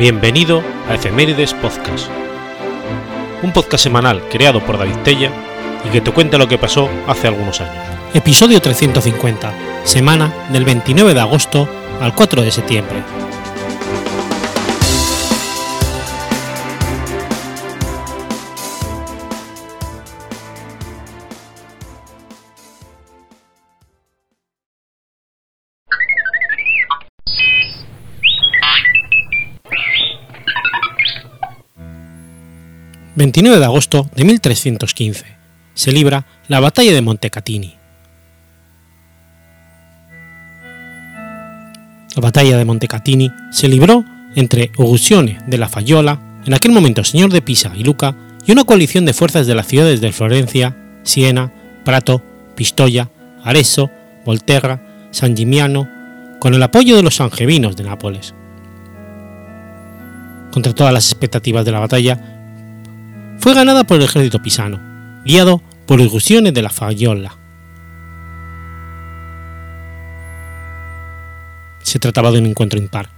Bienvenido a Efemérides Podcast, un podcast semanal creado por David Tella y que te cuenta lo que pasó hace algunos años. Episodio 350, semana del 29 de agosto al 4 de septiembre. 29 de agosto de 1315 se libra la batalla de Montecatini. La batalla de Montecatini se libró entre Ugusione de la Fayola, en aquel momento señor de Pisa y Luca, y una coalición de fuerzas de las ciudades de Florencia, Siena, Prato, Pistoia, Arezzo, Volterra, San Gimignano, con el apoyo de los angevinos de Nápoles. Contra todas las expectativas de la batalla, fue ganada por el ejército pisano, guiado por Ugusione de la Fayola. Se trataba de un encuentro impar.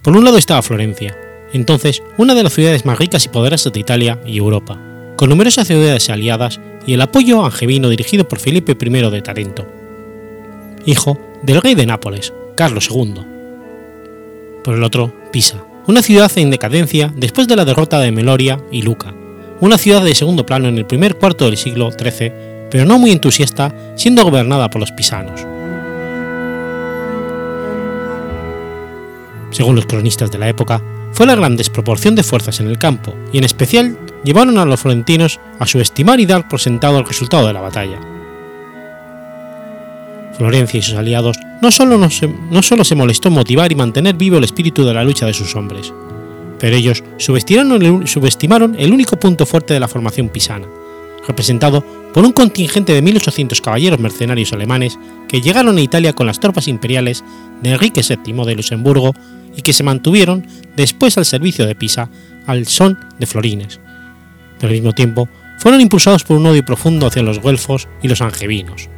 Por un lado estaba Florencia, entonces una de las ciudades más ricas y poderosas de Italia y Europa, con numerosas ciudades aliadas y el apoyo angevino dirigido por Felipe I de Tarento, hijo del rey de Nápoles, Carlos II. Por el otro, Pisa, una ciudad en decadencia después de la derrota de Meloria y Luca, una ciudad de segundo plano en el primer cuarto del siglo XIII, pero no muy entusiasta, siendo gobernada por los pisanos. Según los cronistas de la época, fue la gran desproporción de fuerzas en el campo, y en especial llevaron a los florentinos a subestimar y dar por sentado el resultado de la batalla. Florencia y sus aliados no solo, no, se, solo se molestó motivar y mantener vivo el espíritu de la lucha de sus hombres, pero ellos subestimaron el único punto fuerte de la formación pisana, representado por un contingente de 1.800 caballeros mercenarios alemanes que llegaron a Italia con las tropas imperiales de Enrique VII de Luxemburgo y que se mantuvieron después al servicio de Pisa al son de florines. Pero al mismo tiempo fueron impulsados por un odio profundo hacia los guelfos y los angevinos.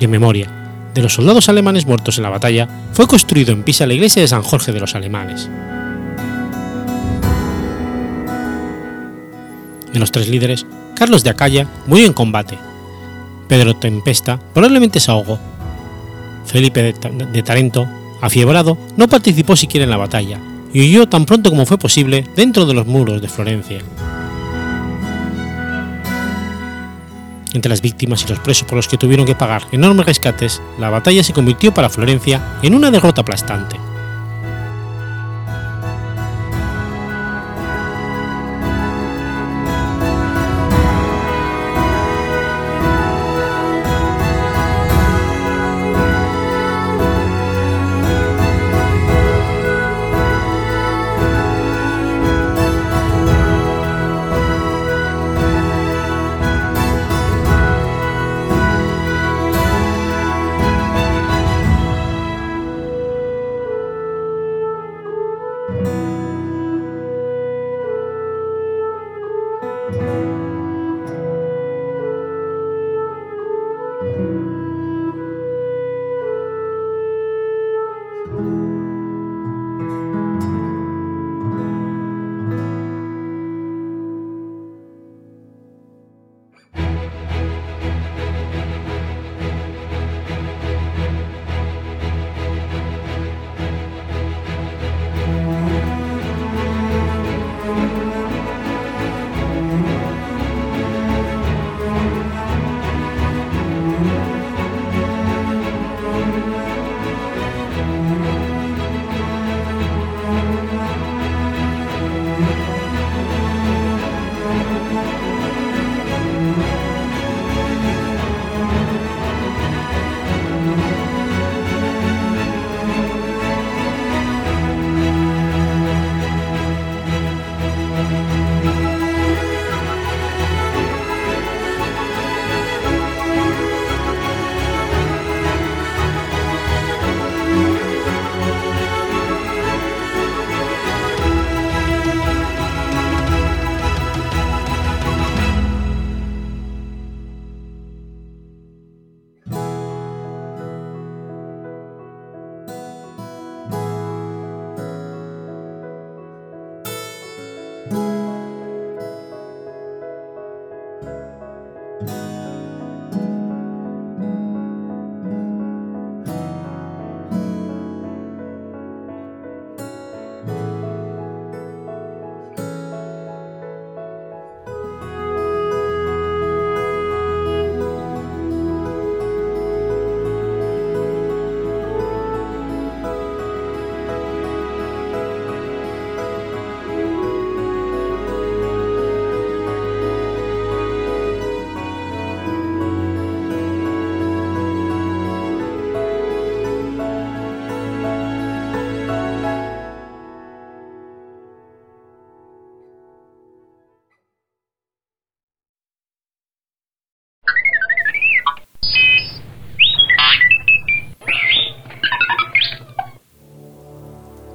Y en memoria de los soldados alemanes muertos en la batalla, fue construido en Pisa la iglesia de San Jorge de los Alemanes. De los tres líderes, Carlos de Acaya murió en combate. Pedro Tempesta probablemente se ahogó. Felipe de, Tarento, afiebrado, no participó siquiera en la batalla y huyó tan pronto como fue posible dentro de los muros de Florencia. Entre las víctimas y los presos por los que tuvieron que pagar enormes rescates, la batalla se convirtió para Florencia en una derrota aplastante.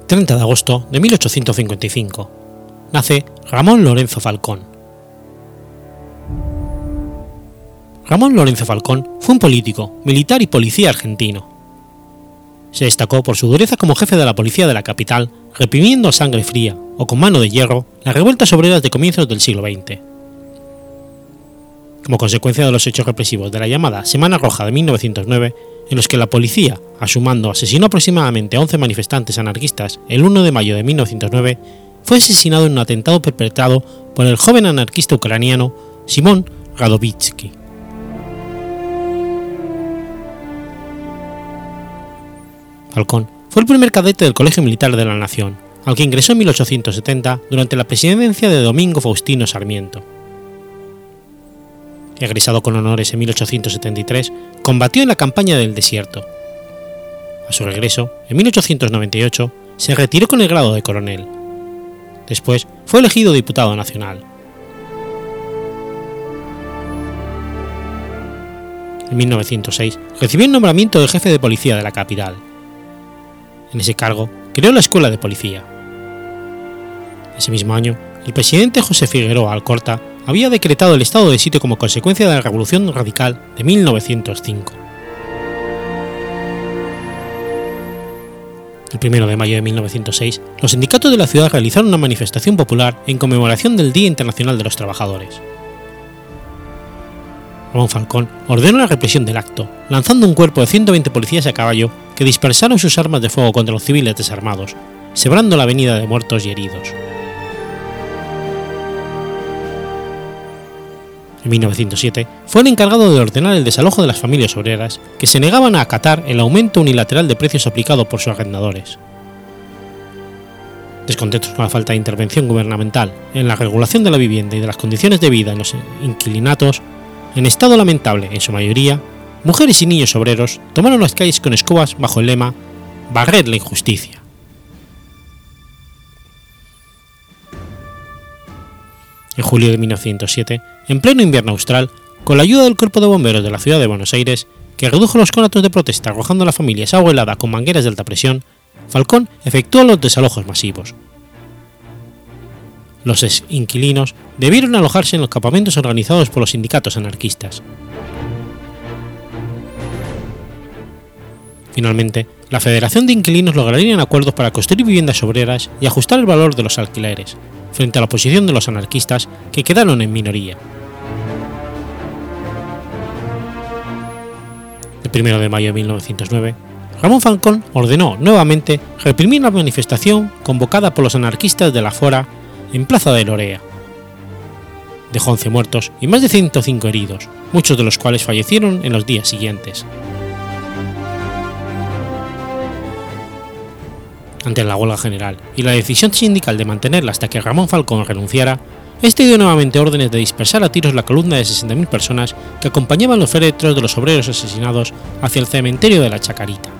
30 de agosto de 1855. Nace Ramón Lorenzo Falcón. Ramón Lorenzo Falcón fue un político, militar y policía argentino. Se destacó por su dureza como jefe de la policía de la capital, reprimiendo a sangre fría o con mano de hierro las revueltas obreras de comienzos del siglo XX. Como consecuencia de los hechos represivos de la llamada Semana Roja de 1909, en los que la policía, a su mando, asesinó aproximadamente a 11 manifestantes anarquistas el 1 de mayo de 1909, fue asesinado en un atentado perpetrado por el joven anarquista ucraniano Simón Radovitsky. Falcón fue el primer cadete del Colegio Militar de la Nación, al que ingresó en 1870 durante la presidencia de Domingo Faustino Sarmiento. Egresado con honores en 1873, combatió en la campaña del desierto. A su regreso, en 1898, se retiró con el grado de coronel. Después fue elegido diputado nacional. En 1906 recibió el nombramiento de jefe de policía de la capital. En ese cargo creó la Escuela de Policía. Ese mismo año, el presidente José Figueroa Alcorta había decretado el estado de sitio como consecuencia de la Revolución Radical de 1905. El 1 de mayo de 1906, los sindicatos de la ciudad realizaron una manifestación popular en conmemoración del Día Internacional de los Trabajadores. Ramón Falcón ordenó la represión del acto, lanzando un cuerpo de 120 policías a caballo que dispersaron sus armas de fuego contra los civiles desarmados, sebrando la avenida de muertos y heridos. En 1907 fue el encargado de ordenar el desalojo de las familias obreras que se negaban a acatar el aumento unilateral de precios aplicado por sus arrendadores. Descontentos con la falta de intervención gubernamental en la regulación de la vivienda y de las condiciones de vida en los inquilinatos, en estado lamentable en su mayoría, mujeres y niños obreros tomaron las calles con escobas bajo el lema Barrer la injusticia. En julio de 1907, en pleno invierno austral, con la ayuda del Cuerpo de Bomberos de la ciudad de Buenos Aires, que redujo los conatos de protesta arrojando a las familias agua helada con mangueras de alta presión, Falcón efectuó los desalojos masivos. Los inquilinos debieron alojarse en los campamentos organizados por los sindicatos anarquistas. Finalmente, la Federación de Inquilinos lograrían acuerdos para construir viviendas obreras y ajustar el valor de los alquileres, frente a la oposición de los anarquistas que quedaron en minoría. El 1 de mayo de 1909, Ramón Falcón ordenó nuevamente reprimir la manifestación convocada por los anarquistas de la Fora en Plaza de Lorea. Dejó 11 muertos y más de 105 heridos, muchos de los cuales fallecieron en los días siguientes. Ante la huelga general y la decisión sindical de mantenerla hasta que Ramón Falcón renunciara, este dio nuevamente órdenes de dispersar a tiros la columna de 60.000 personas que acompañaban los féretros de los obreros asesinados hacia el cementerio de la Chacarita.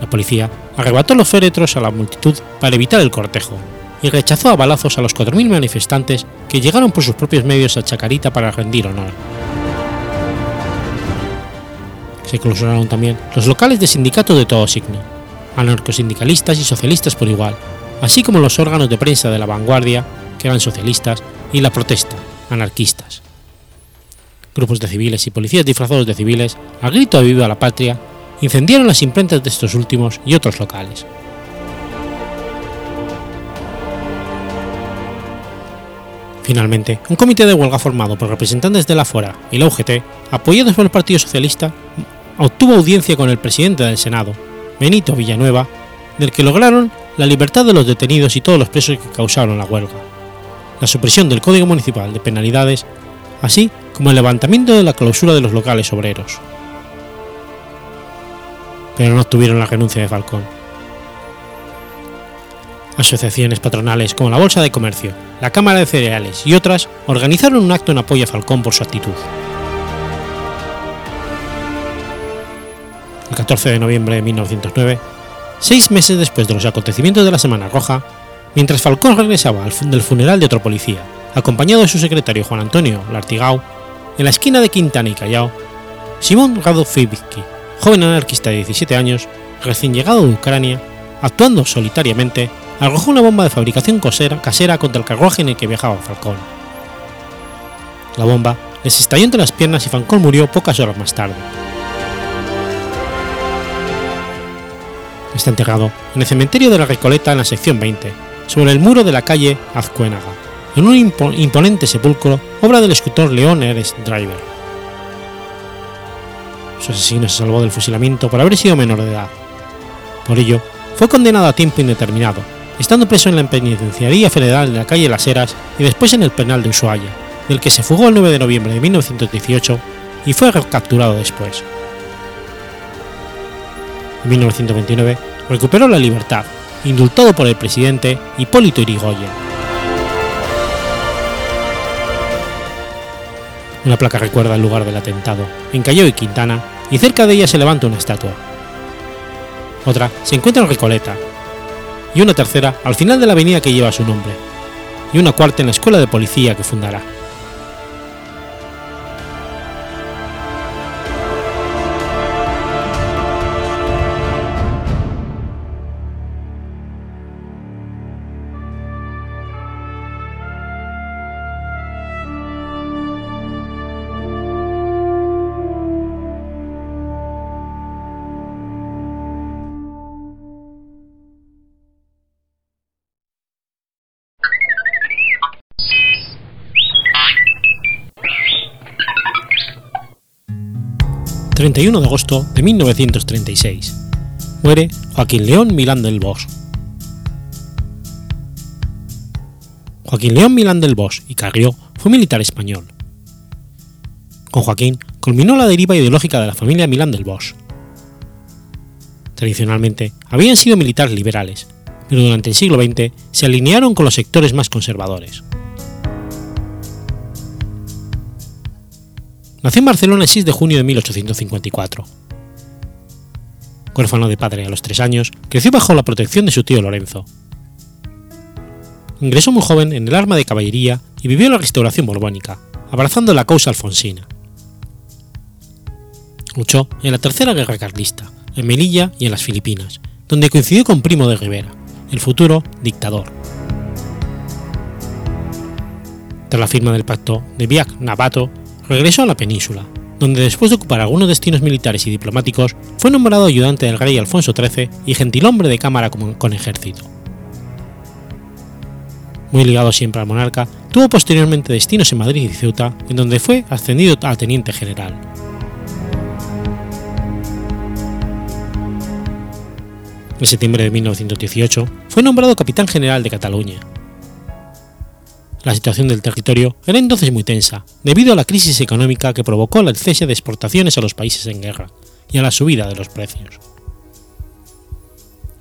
La policía arrebató los féretros a la multitud para evitar el cortejo y rechazó a balazos a los 4.000 manifestantes que llegaron por sus propios medios a Chacarita para rendir honor. Se clausuraron también los locales de sindicatos de todo signo, anarcosindicalistas y socialistas por igual, así como los órganos de prensa de la vanguardia, que eran socialistas, y la protesta, anarquistas. Grupos de civiles y policías disfrazados de civiles, al grito de Viva la Patria, incendiaron las imprentas de estos últimos y otros locales. Finalmente, un comité de huelga formado por representantes de la FORA y la UGT, apoyados por el Partido Socialista, obtuvo audiencia con el presidente del Senado, Benito Villanueva, del que lograron la libertad de los detenidos y todos los presos que causaron la huelga, la supresión del Código Municipal de Penalidades, así como el levantamiento de la clausura de los locales obreros. Pero no obtuvieron la renuncia de Falcón. Asociaciones patronales como la Bolsa de Comercio, la Cámara de Cereales y otras organizaron un acto en apoyo a Falcón por su actitud. El 14 de noviembre de 1909, seis meses después de los acontecimientos de la Semana Roja, mientras Falcón regresaba del funeral de otro policía, acompañado de su secretario Juan Antonio Lartigau, en la esquina de Quintana y Callao, Simón Radovitsky, joven anarquista de 17 años, recién llegado de Ucrania, actuando solitariamente, arrojó una bomba de fabricación casera contra el carruaje en el que viajaba Falcón. La bomba les estalló entre las piernas y Falcón murió pocas horas más tarde. Está enterrado en el cementerio de la Recoleta en la sección 20, sobre el muro de la calle Azcuénaga, en un imponente sepulcro, obra del escultor León Ernest Driver. Su asesino se salvó del fusilamiento por haber sido menor de edad. Por ello, fue condenado a tiempo indeterminado, estando preso en la penitenciaría federal de la calle Las Heras y después en el penal de Ushuaia, del que se fugó el 9 de noviembre de 1918 y fue recapturado después. En 1929 recuperó la libertad, indultado por el presidente Hipólito Yrigoyen. Una placa recuerda el lugar del atentado, en Callao y Quintana, y cerca de ella se levanta una estatua. Otra se encuentra en Recoleta, y una tercera al final de la avenida que lleva su nombre, y una cuarta en la escuela de policía que fundará. 31 de agosto de 1936. Muere Joaquín León Milán del Bosch. Joaquín León Milán del Bosch y Carrió fue militar español. Con Joaquín culminó la deriva ideológica de la familia Milán del Bosch. Tradicionalmente habían sido militares liberales, pero durante el siglo XX se alinearon con los sectores más conservadores. Nació en Barcelona el 6 de junio de 1854. Huérfano de padre a los tres años, creció bajo la protección de su tío Lorenzo. Ingresó muy joven en el arma de caballería y vivió la restauración borbónica, abrazando la causa alfonsina. Luchó en la Tercera Guerra Carlista, en Melilla y en las Filipinas, donde coincidió con Primo de Rivera, el futuro dictador. Tras la firma del pacto de Biak-Navato, regresó a la península, donde después de ocupar algunos destinos militares y diplomáticos, fue nombrado ayudante del rey Alfonso XIII y gentilhombre de cámara con, ejército. Muy ligado siempre al monarca, tuvo posteriormente destinos en Madrid y Ceuta, en donde fue ascendido a teniente general. En septiembre de 1918 fue nombrado capitán general de Cataluña, la situación del territorio era entonces muy tensa, debido a la crisis económica que provocó la cese de exportaciones a los países en guerra y a la subida de los precios.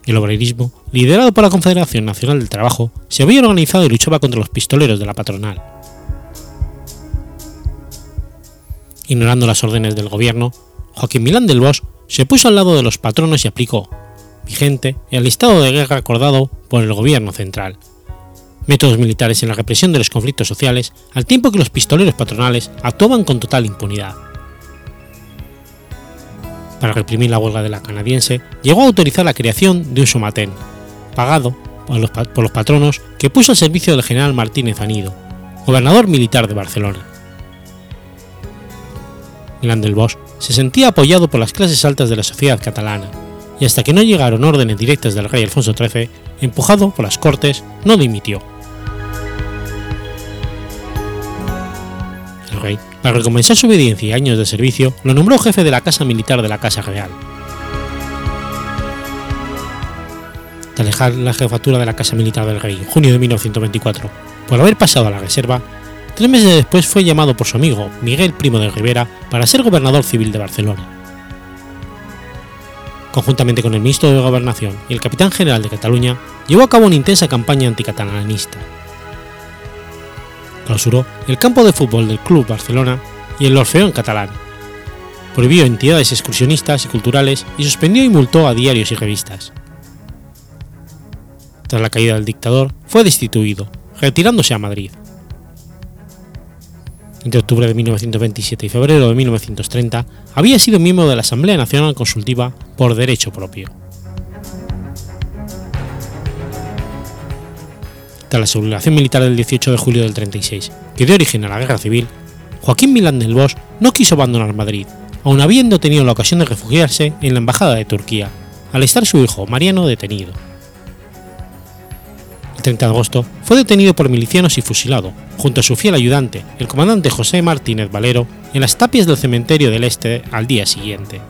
El obrerismo, liderado por la Confederación Nacional del Trabajo, se había organizado y luchaba contra los pistoleros de la patronal. Ignorando las órdenes del gobierno, Joaquín Milán del Bosch se puso al lado de los patronos y aplicó, vigente, el estado de guerra acordado por el gobierno central, métodos militares en la represión de los conflictos sociales, al tiempo que los pistoleros patronales actuaban con total impunidad. Para reprimir la huelga de la canadiense, llegó a autorizar la creación de un somatén, pagado por los, patronos que puso al servicio del general Martínez Anido, gobernador militar de Barcelona. Milán del Bosch se sentía apoyado por las clases altas de la sociedad catalana, y hasta que no llegaron órdenes directas del rey Alfonso XIII, empujado por las Cortes, no dimitió. Para recompensar su obediencia y años de servicio, lo nombró jefe de la Casa Militar de la Casa Real. Tras dejar la jefatura de la Casa Militar del Rey en junio de 1924, por haber pasado a la reserva, tres meses después fue llamado por su amigo Miguel Primo de Rivera para ser gobernador civil de Barcelona. Conjuntamente con el ministro de Gobernación y el capitán general de Cataluña, llevó a cabo una intensa campaña anticatalanista clausuró el campo de fútbol del Club Barcelona y el Orfeón catalán. Prohibió entidades excursionistas y culturales y suspendió y multó a diarios y revistas. Tras la caída del dictador, fue destituido, retirándose a Madrid. Entre octubre de 1927 y febrero de 1930 había sido miembro de la Asamblea Nacional Consultiva por derecho propio. Tras la sublevación militar del 18 de julio del 36, que dio origen a la guerra civil, Joaquín Milán del Bosch no quiso abandonar Madrid, aun habiendo tenido la ocasión de refugiarse en la embajada de Turquía, al estar su hijo Mariano detenido. El 30 de agosto fue detenido por milicianos y fusilado, junto a su fiel ayudante, el comandante José Martínez Valero, en las tapias del cementerio del Este al día siguiente.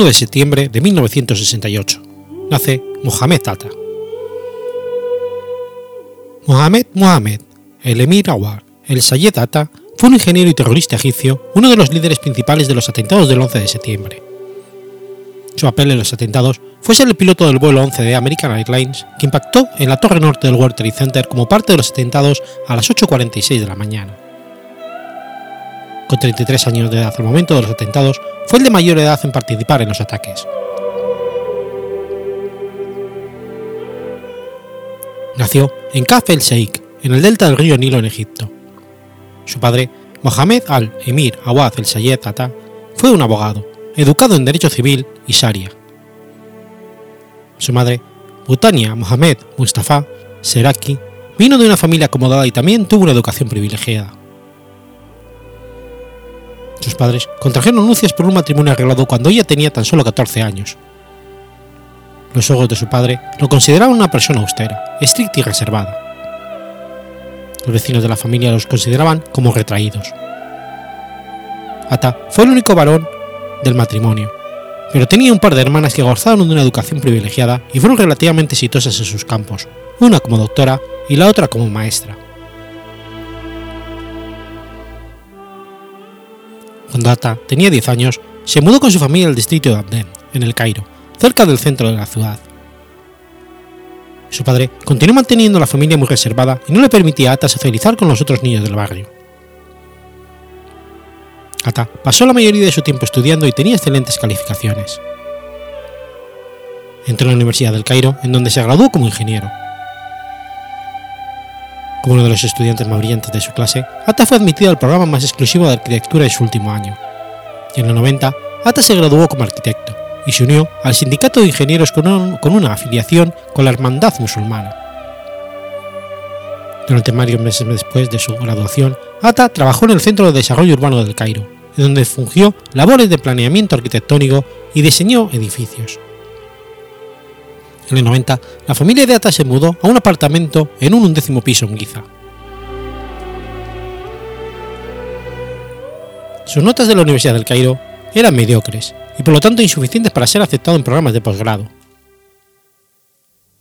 1 de septiembre de 1968. Nace Mohamed Tata. Mohamed Mohamed, el emir Awar, el Sayed Tata, fue un ingeniero y terrorista egipcio, uno de los líderes principales de los atentados del 11 de septiembre. Su papel en los atentados fue ser el piloto del vuelo 11 de American Airlines que impactó en la torre norte del World Trade Center como parte de los atentados a las 8.46 de la mañana. Con 33 años de edad al momento de los atentados, fue el de mayor edad en participar en los ataques. Nació en Kaf el Sheikh, en el delta del río Nilo en Egipto. Su padre, Mohamed al-Emir Awad el Sayed Tata, fue un abogado, educado en Derecho Civil y Sharia. Su madre, Butania Mohamed Mustafa Seraki, vino de una familia acomodada y también tuvo una educación privilegiada. Sus padres contrajeron nupcias por un matrimonio arreglado cuando ella tenía tan solo 14 años. Los ojos de su padre lo consideraban una persona austera, estricta y reservada. Los vecinos de la familia los consideraban como retraídos. Ata fue el único varón del matrimonio, pero tenía un par de hermanas que gozaban de una educación privilegiada y fueron relativamente exitosas en sus campos, una como doctora y la otra como maestra. Cuando Ata tenía 10 años, se mudó con su familia al distrito de Abdel, en el Cairo, cerca del centro de la ciudad. Su padre continuó manteniendo a la familia muy reservada y no le permitía a Ata socializar con los otros niños del barrio. Ata pasó la mayoría de su tiempo estudiando y tenía excelentes calificaciones. Entró en la Universidad del Cairo, en donde se graduó como ingeniero. Como uno de los estudiantes más brillantes de su clase, Ata fue admitido al programa más exclusivo de arquitectura de su último año. En los 90, Ata se graduó como arquitecto y se unió al sindicato de ingenieros con, una afiliación con la Hermandad Musulmana. Durante varios meses después de su graduación, Ata trabajó en el Centro de Desarrollo Urbano del Cairo, donde fungió labores de planeamiento arquitectónico y diseñó edificios. En el 90, la familia de Ata se mudó a un apartamento en un undécimo piso en Giza. Sus notas de la Universidad del Cairo eran mediocres y por lo tanto insuficientes para ser aceptado en programas de posgrado.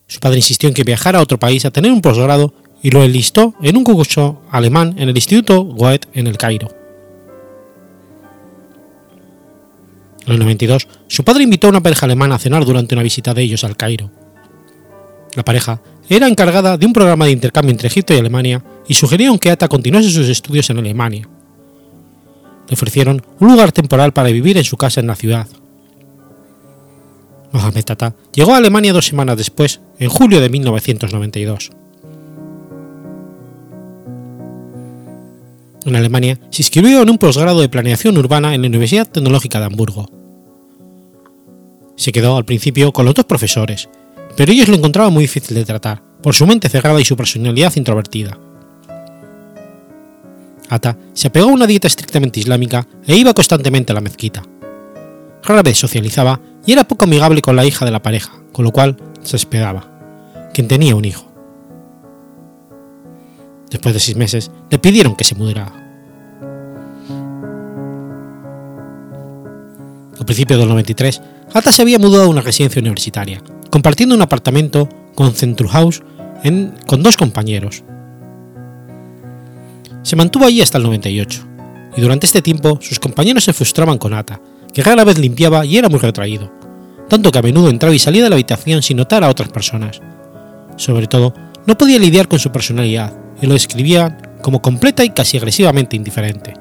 Su padre insistió en que viajara a otro país a tener un posgrado y lo enlistó en un curso alemán en el Instituto Goethe en el Cairo. En el 92, su padre invitó a una pareja alemana a cenar durante una visita de ellos al Cairo. La pareja era encargada de un programa de intercambio entre Egipto y Alemania y sugirieron que Ata continuase sus estudios en Alemania. Le ofrecieron un lugar temporal para vivir en su casa en la ciudad. Mohamed Atta llegó a Alemania dos semanas después, en julio de 1992. En Alemania se inscribió en un posgrado de planeación urbana en la Universidad Tecnológica de Hamburgo. Se quedó al principio con los dos profesores, pero ellos lo encontraban muy difícil de tratar, por su mente cerrada y su personalidad introvertida. Ata se apegó a una dieta estrictamente islámica e iba constantemente a la mezquita. Rara vez socializaba y era poco amigable con la hija de la pareja, con lo cual se esperaba, quien tenía un hijo. Después de seis meses, le pidieron que se mudara. A principios del 93, Ata se había mudado a una residencia universitaria, compartiendo un apartamento con Centrumhaus con dos compañeros. Se mantuvo allí hasta el 98, y durante este tiempo sus compañeros se frustraban con Ata, que rara vez limpiaba y era muy retraído, tanto que a menudo entraba y salía de la habitación sin notar a otras personas. Sobre todo, no podía lidiar con su personalidad y lo describían como completa y casi agresivamente indiferente.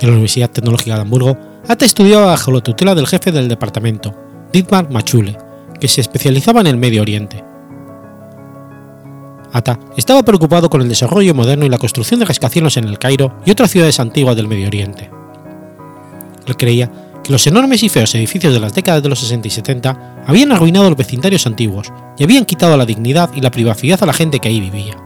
En la Universidad Tecnológica de Hamburgo, Ata estudiaba bajo la tutela del jefe del departamento, Dietmar Machule, que se especializaba en el Medio Oriente. Ata estaba preocupado con el desarrollo moderno y la construcción de rascacielos en el Cairo y otras ciudades antiguas del Medio Oriente. Él creía que los enormes y feos edificios de las décadas de los 60 y 70 habían arruinado los vecindarios antiguos y habían quitado la dignidad y la privacidad a la gente que ahí vivía.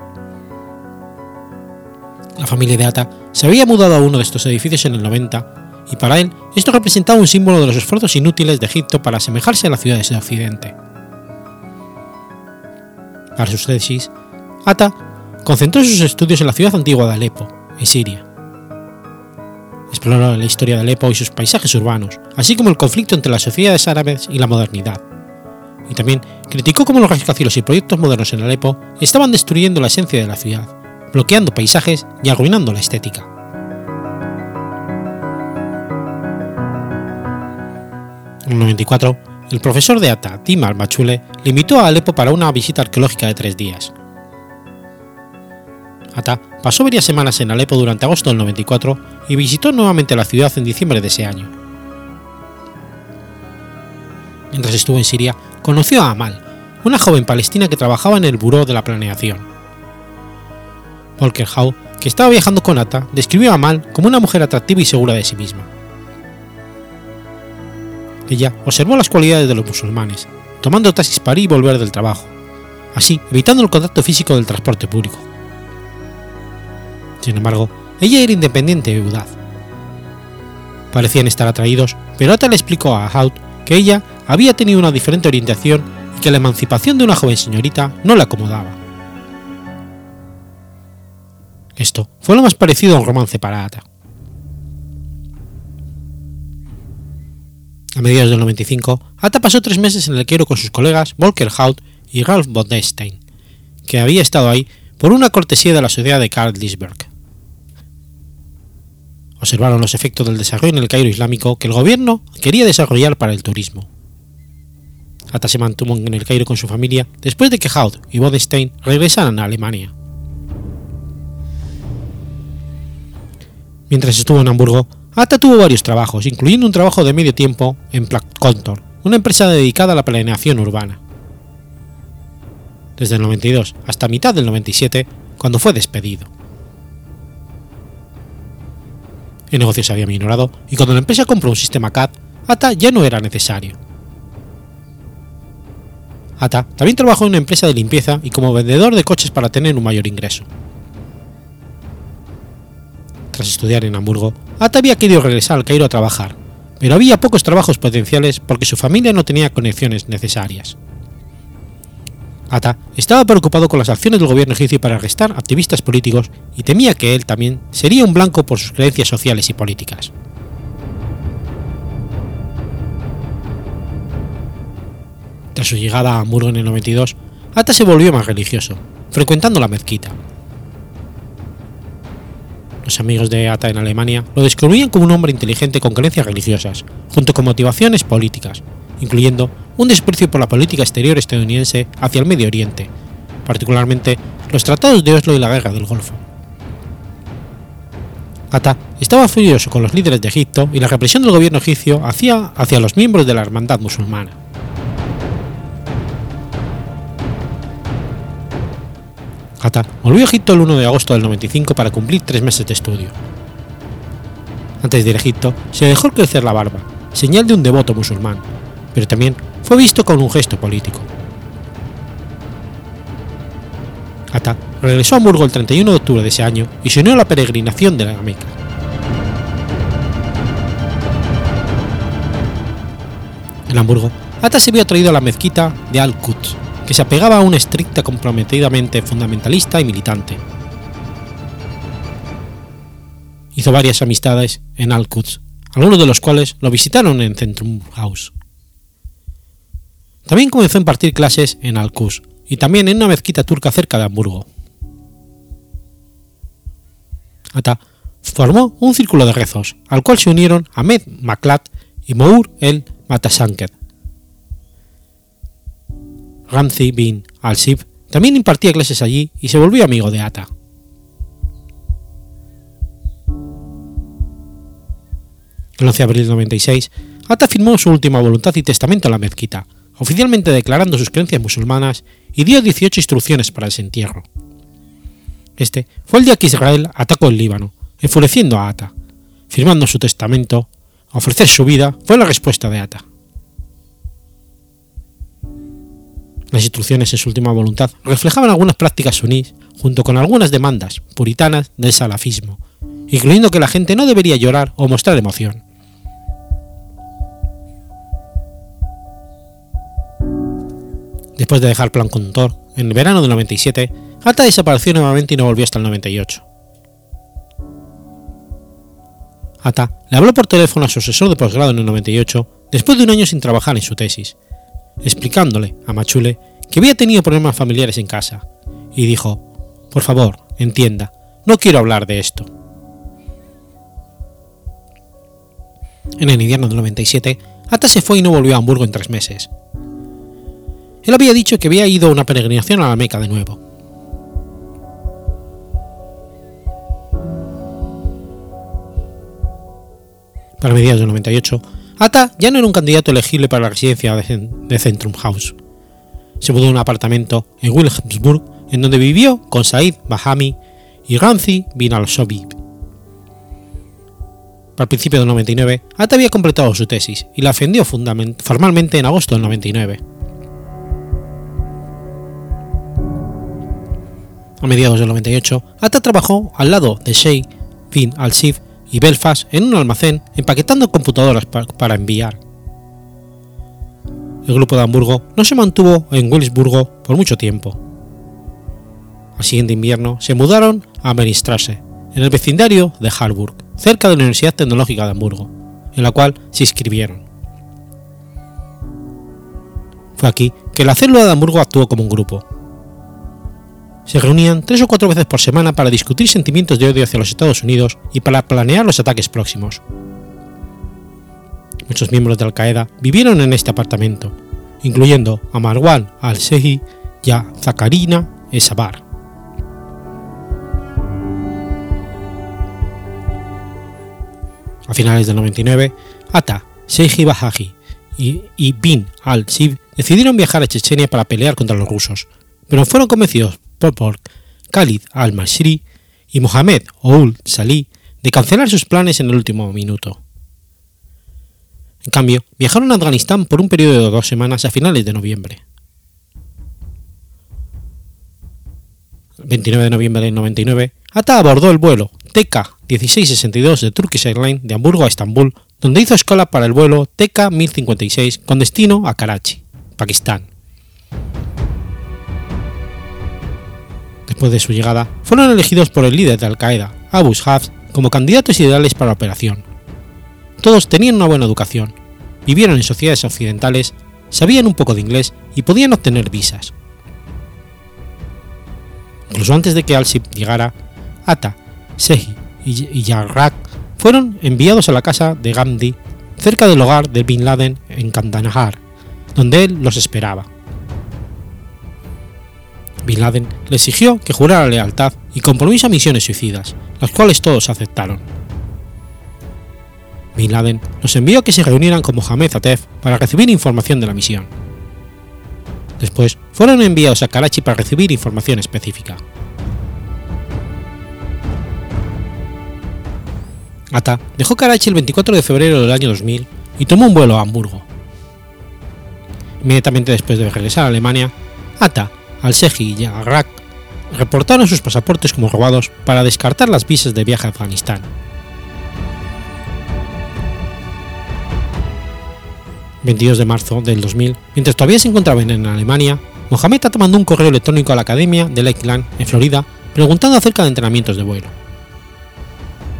La familia de Ata se había mudado a uno de estos edificios en el 90 y para él esto representaba un símbolo de los esfuerzos inútiles de Egipto para asemejarse a las ciudades de Occidente. Para sus tesis, Ata concentró sus estudios en la ciudad antigua de Alepo, en Siria. Exploró la historia de Alepo y sus paisajes urbanos, así como el conflicto entre las sociedades árabes y la modernidad. Y también criticó cómo los rascacielos y proyectos modernos en Alepo estaban destruyendo la esencia de la ciudad, bloqueando paisajes y arruinando la estética. En el 94, el profesor de Ata, Tim Al-Machule, le invitó a Alepo para una visita arqueológica de tres días. Ata pasó varias semanas en Alepo durante agosto del 94 y visitó nuevamente la ciudad en diciembre de ese año. Mientras estuvo en Siria, conoció a Amal, una joven palestina que trabajaba en el Buró de la Planeación. Volker Hau, que estaba viajando con Ata, describió a Amal como una mujer atractiva y segura de sí misma. Ella observó las cualidades de los musulmanes, tomando taxis para ir y volver del trabajo, así evitando el contacto físico del transporte público. Sin embargo, ella era independiente y audaz. Parecían estar atraídos, pero Ata le explicó a Haut que ella había tenido una diferente orientación y que la emancipación de una joven señorita no le acomodaba. Esto fue lo más parecido a un romance para Ata. A mediados del 95, Ata pasó tres meses en el Cairo con sus colegas Volker Haut y Ralph Bodenstein, que había estado ahí por una cortesía de la sociedad de Karl Liesberg. Observaron los efectos del desarrollo en el Cairo islámico que el gobierno quería desarrollar para el turismo. Ata se mantuvo en el Cairo con su familia después de que Haut y Bodenstein regresaran a Alemania. Mientras estuvo en Hamburgo, Ata tuvo varios trabajos, incluyendo un trabajo de medio tiempo en Contor, una empresa dedicada a la planeación urbana. Desde el 92 hasta mitad del 97, cuando fue despedido. El negocio se había minorado y cuando la empresa compró un sistema CAD, ATA ya no era necesario. ATA también trabajó en una empresa de limpieza y como vendedor de coches para tener un mayor ingreso. Tras estudiar en Hamburgo, Ata había querido regresar al Cairo a trabajar, pero había pocos trabajos potenciales porque su familia no tenía conexiones necesarias. Ata estaba preocupado con las acciones del gobierno egipcio para arrestar activistas políticos y temía que él también sería un blanco por sus creencias sociales y políticas. Tras su llegada a Hamburgo en el 92, Ata se volvió más religioso, frecuentando la mezquita. Los amigos de Atta en Alemania lo descubrían como un hombre inteligente con creencias religiosas, junto con motivaciones políticas, incluyendo un desprecio por la política exterior estadounidense hacia el Medio Oriente, particularmente los tratados de Oslo y la Guerra del Golfo. Atta estaba furioso con los líderes de Egipto y la represión del gobierno egipcio hacia, hacia los miembros de la hermandad musulmana. Atta volvió a Egipto el 1 de agosto del 95 para cumplir tres meses de estudio. Antes de ir a Egipto, se dejó crecer la barba, señal de un devoto musulmán, pero también fue visto con un gesto político. Atta regresó a Hamburgo el 31 de octubre de ese año y se unió a la peregrinación de la Meca. En Hamburgo, Atta se vio atraído a la mezquita de Al-Quds, que se apegaba a una estricta comprometidamente fundamentalista y militante. Hizo varias amistades en Al-Quds, algunos de los cuales lo visitaron en Centrum House. También comenzó a impartir clases en Al-Quds y también en una mezquita turca cerca de Hamburgo. Ata formó un círculo de rezos, al cual se unieron Ahmed Maklat y Mour el Matasanker. Ramzi bin al-Sib también impartía clases allí y se volvió amigo de Ata. El 11 de abril de 96, Ata firmó su última voluntad y testamento en la mezquita, oficialmente declarando sus creencias musulmanas y dio 18 instrucciones para el entierro. Este fue el día que Israel atacó el Líbano, enfureciendo a Ata. Firmando su testamento, ofrecer su vida fue la respuesta de Ata. Las instrucciones en su última voluntad reflejaban algunas prácticas sunís junto con algunas demandas puritanas del salafismo, incluyendo que la gente no debería llorar o mostrar emoción. Después de dejar Plan Contor, en el verano del 97, Ata desapareció nuevamente y no volvió hasta el 98. Ata le habló por teléfono a su asesor de posgrado en el 98 después de un año sin trabajar en su tesis, explicándole a Machule que había tenido problemas familiares en casa, y dijo, por favor, entienda, no quiero hablar de esto. En el invierno del 97, Ata se fue y no volvió a Hamburgo en tres meses. Él había dicho que había ido a una peregrinación a la Meca de nuevo. Para mediados del 98, Ata ya no era un candidato elegible para la residencia de Centrum House. Se mudó a un apartamento en Wilhelmsburg en donde vivió con Said Bahami y Ramzi bin al-Sobib. Para el principio del 99, Ata había completado su tesis y la defendió formalmente en agosto del 99. A mediados del 98, Atta trabajó al lado de Sheikh bin al-Sif y Belfast en un almacén empaquetando computadoras para enviar. El grupo de Hamburgo no se mantuvo en Willisburgo por mucho tiempo. Al siguiente invierno se mudaron a Meristrasse, en el vecindario de Harburg, cerca de la Universidad Tecnológica de Hamburgo, en la cual se inscribieron. Fue aquí que la célula de Hamburgo actuó como un grupo, se reunían tres o cuatro veces por semana para discutir sentimientos de odio hacia los Estados Unidos y para planear los ataques próximos. Muchos miembros de Al-Qaeda vivieron en este apartamento, incluyendo a Marwan al-Sehi y a Zakarina Esabar. A finales del 99, Ata, Seiji Bahaji y, y Bin al-Sib decidieron viajar a Chechenia para pelear contra los rusos, pero fueron convencidos por Khalid al-Masri y Mohamed Oul Salih de cancelar sus planes en el último minuto. En cambio, viajaron a Afganistán por un periodo de dos semanas a finales de noviembre. El 29 de noviembre del 99, Ata abordó el vuelo TK-1662 de Turkish Airlines de Hamburgo a Estambul, donde hizo escala para el vuelo TK-1056 con destino a Karachi, Pakistán. Después de su llegada, fueron elegidos por el líder de Al-Qaeda, Abu Hafs, como candidatos ideales para la operación. Todos tenían una buena educación, vivieron en sociedades occidentales, sabían un poco de inglés y podían obtener visas. Incluso antes de que Al-Sib llegara, Ata, Sehi y Yarrak fueron enviados a la casa de Gandhi, cerca del hogar de Bin Laden en Kandahar, donde él los esperaba. Bin Laden le exigió que jurara lealtad y compromiso a misiones suicidas, las cuales todos aceptaron. Bin Laden los envió a que se reunieran con Mohamed Atef para recibir información de la misión. Después fueron enviados a Karachi para recibir información específica. Atta dejó Karachi el 24 de febrero del año 2000 y tomó un vuelo a Hamburgo. Inmediatamente después de regresar a Alemania, Atta, al-Shehi y Arak reportaron sus pasaportes como robados para descartar las visas de viaje a Afganistán. El 22 de marzo del 2000, mientras todavía se encontraban en Alemania, Mohamed Atta mandó un correo electrónico a la Academia de Lakeland, en Florida, preguntando acerca de entrenamientos de vuelo.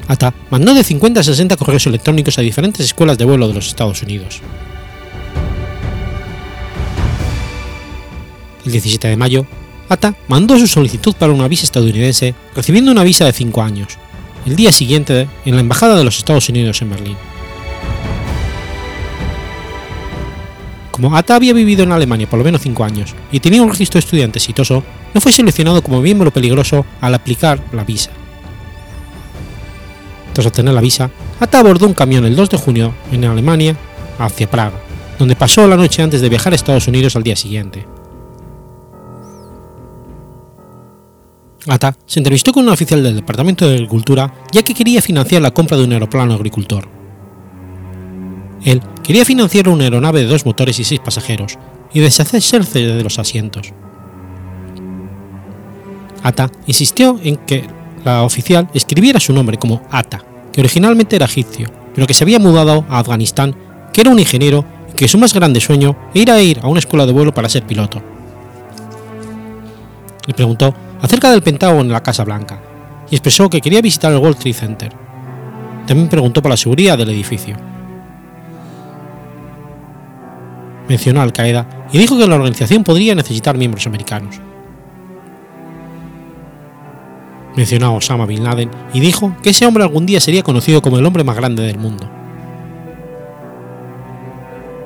Atta mandó de 50 a 60 correos electrónicos a diferentes escuelas de vuelo de los Estados Unidos. El 17 de mayo, Atta mandó su solicitud para una visa estadounidense, recibiendo una visa de 5 años, el día siguiente en la Embajada de los Estados Unidos en Berlín. Como Atta había vivido en Alemania por lo menos 5 años y tenía un registro de estudiante exitoso, no fue seleccionado como miembro peligroso al aplicar la visa. Tras obtener la visa, Atta abordó un camión el 2 de junio en Alemania hacia Praga, donde pasó la noche antes de viajar a Estados Unidos al día siguiente. Atta se entrevistó con un oficial del Departamento de Agricultura ya que quería financiar la compra de un aeroplano agricultor. Él quería financiar una aeronave de dos motores y seis pasajeros y deshacerse de los asientos. Atta insistió en que la oficial escribiera su nombre como Atta, que originalmente era egipcio, pero que se había mudado a Afganistán, que era un ingeniero y que su más grande sueño era ir a una escuela de vuelo para ser piloto. Le preguntó acerca del Pentágono en la Casa Blanca y expresó que quería visitar el World Trade Center. También preguntó por la seguridad del edificio. Mencionó a Al Qaeda y dijo que la organización podría necesitar miembros americanos. Mencionó a Osama Bin Laden y dijo que ese hombre algún día sería conocido como el hombre más grande del mundo.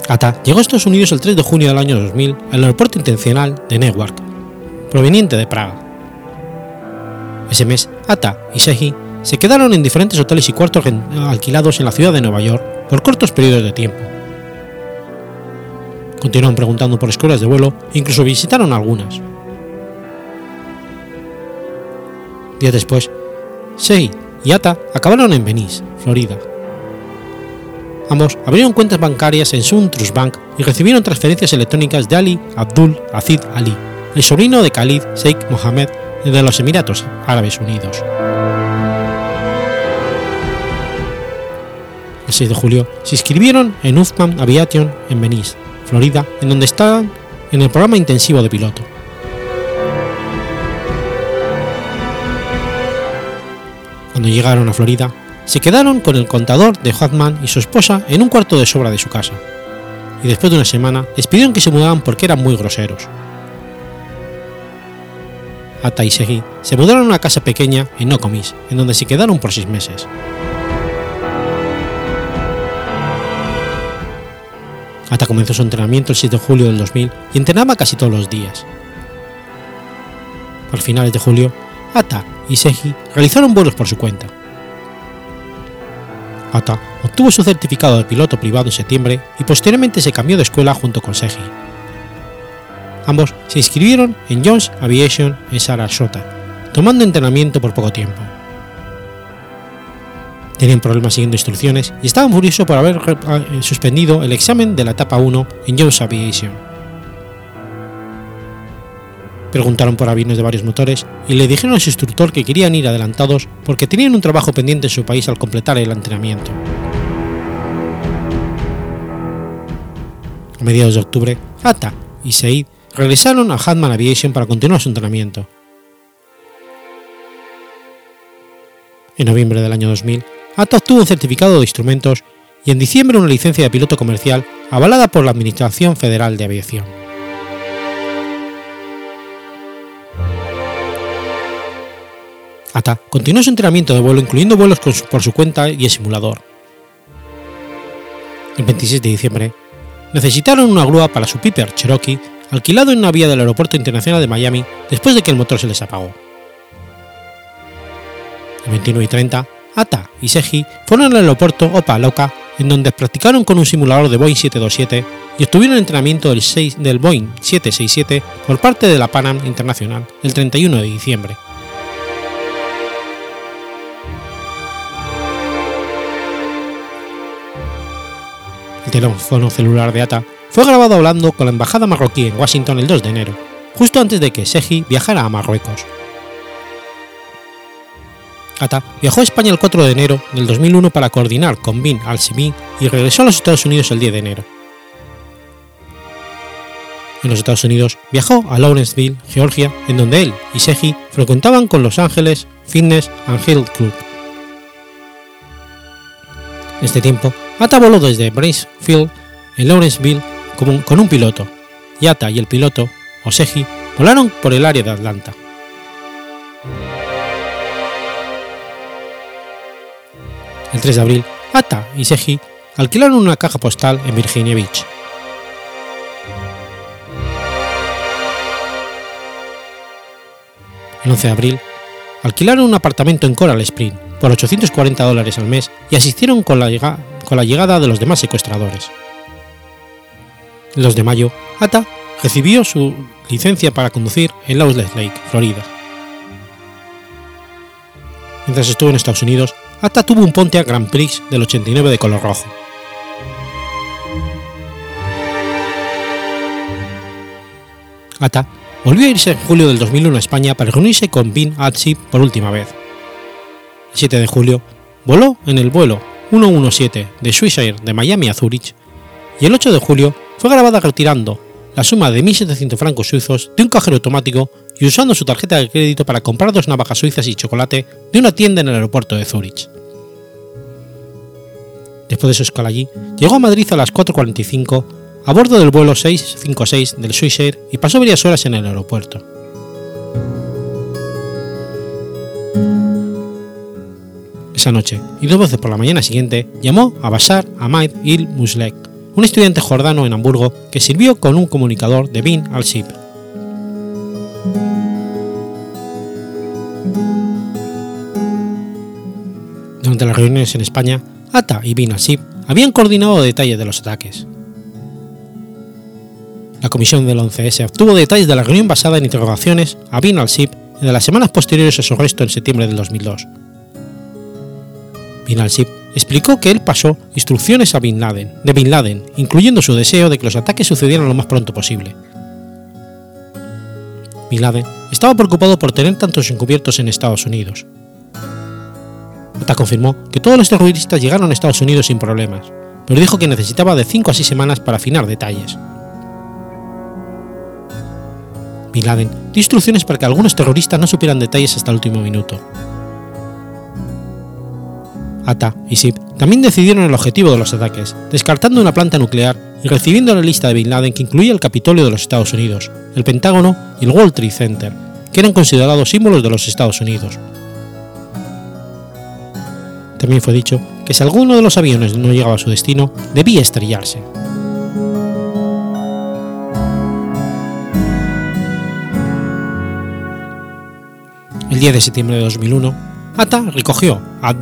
Atta llegó a Estados Unidos el 3 de junio del año 2000 al aeropuerto intencional de Newark, proveniente de Praga. Ese mes, Atta y Sehi se quedaron en diferentes hoteles y cuartos alquilados en la ciudad de Nueva York por cortos periodos de tiempo. Continuaron preguntando por escuelas de vuelo e incluso visitaron algunas. Días después, Sei y Atta acabaron en Venice, Florida. Ambos abrieron cuentas bancarias en Sun Trust Bank y recibieron transferencias electrónicas de Ali Abdul Aziz Ali, el sobrino de Khalid Sheikh Mohammed de los Emiratos Árabes Unidos. El 6 de julio se inscribieron en Uthman Aviation en Venice, Florida, en donde estaban en el programa intensivo de piloto. Cuando llegaron a Florida, se quedaron con el contador de Hoffman y su esposa en un cuarto de sobra de su casa, y después de una semana les pidieron que se mudaran porque eran muy groseros. Ata y Segi se mudaron a una casa pequeña en Nokomis, en donde se quedaron por seis meses. Ata comenzó su entrenamiento el 7 de julio del 2000 y entrenaba casi todos los días. Al finales de julio, Ata y Seji realizaron vuelos por su cuenta. Ata obtuvo su certificado de piloto privado en septiembre y posteriormente se cambió de escuela junto con Seji. Ambos se inscribieron en Jones Aviation en Sarasota, tomando entrenamiento por poco tiempo. Tenían problemas siguiendo instrucciones y estaban furiosos por haber suspendido el examen de la etapa 1 en Jones Aviation Preguntaron por aviones de varios motores y le dijeron a su instructor que querían ir adelantados porque tenían un trabajo pendiente en su país al completar el entrenamiento. A mediados de octubre, Atta y Said regresaron a Hatman Aviation para continuar su entrenamiento. En noviembre del año 2000, Atta obtuvo un certificado de instrumentos y en diciembre una licencia de piloto comercial avalada por la Administración Federal de Aviación. Ata continuó su entrenamiento de vuelo incluyendo vuelos por su cuenta y el simulador. El 26 de diciembre, necesitaron una grúa para su Piper Cherokee alquilado en una vía del Aeropuerto Internacional de Miami después de que el motor se les apagó. El 29 y 30, Ata y Seji fueron al aeropuerto Opa Loca, en donde practicaron con un simulador de Boeing 727 y obtuvieron entrenamiento del, 6, del Boeing 767 por parte de la Pan Am Internacional el 31 de diciembre. El teléfono celular de Ata fue grabado hablando con la embajada marroquí en Washington el 2 de enero, justo antes de que Seji viajara a Marruecos. Ata viajó a España el 4 de enero del 2001 para coordinar con Bin al-Simi y regresó a los Estados Unidos el 10 de enero. En los Estados Unidos viajó a Lawrenceville, Georgia, en donde él y Seji frecuentaban con Los Ángeles Fitness and Health Club. En este tiempo, Ata voló desde Bracefield, en Lawrenceville, con un piloto, y Ata y el piloto, Oseji, volaron por el área de Atlanta. El 3 de abril, Ata y Seji alquilaron una caja postal en Virginia Beach. El 11 de abril, alquilaron un apartamento en Coral Spring por 840 dólares al mes y asistieron con la llegada de los demás secuestradores. El 2 de mayo, Ata recibió su licencia para conducir en Lawless Lake, Florida. Mientras estuvo en Estados Unidos, Ata tuvo un Pontiac Grand Prix del 89 de color rojo. Ata volvió a irse en julio del 2001 a España para reunirse con Bin Atsi por última vez. El 7 de julio voló en el vuelo 117 de Swissair de Miami a Zurich y el 8 de julio fue grabada retirando la suma de 1.700 francos suizos de un cajero automático y usando su tarjeta de crédito para comprar dos navajas suizas y chocolate de una tienda en el aeropuerto de Zurich. Después de su escala allí, llegó a Madrid a las 4.45 a bordo del vuelo 656 del Swissair y pasó varias horas en el aeropuerto. Esa noche y dos veces por la mañana siguiente llamó a Bashar Ahmad il Muslek, un estudiante jordano en Hamburgo que sirvió con un comunicador de Bin al-Shib. Durante las reuniones en España, Ata y Bin al-Shib habían coordinado detalles de los ataques. La comisión del 11S obtuvo detalles de la reunión basada en interrogaciones a Bin al-Shib de las semanas posteriores a su arresto en septiembre del 2002. Bin al-Shib explicó que él pasó instrucciones a Bin Laden, de Bin Laden, incluyendo su deseo de que los ataques sucedieran lo más pronto posible. Bin Laden estaba preocupado por tener tantos encubiertos en Estados Unidos. Ata confirmó que todos los terroristas llegaron a Estados Unidos sin problemas, pero dijo que necesitaba de 5 a 6 semanas para afinar detalles. Bin Laden dio instrucciones para que algunos terroristas no supieran detalles hasta el último minuto. Ata y Sip también decidieron el objetivo de los ataques, descartando una planta nuclear y recibiendo la lista de Bin Laden que incluía el Capitolio de los Estados Unidos, el Pentágono y el World Trade Center, que eran considerados símbolos de los Estados Unidos. También fue dicho que si alguno de los aviones no llegaba a su destino, debía estrellarse. El 10 de septiembre de 2001, Ata recogió a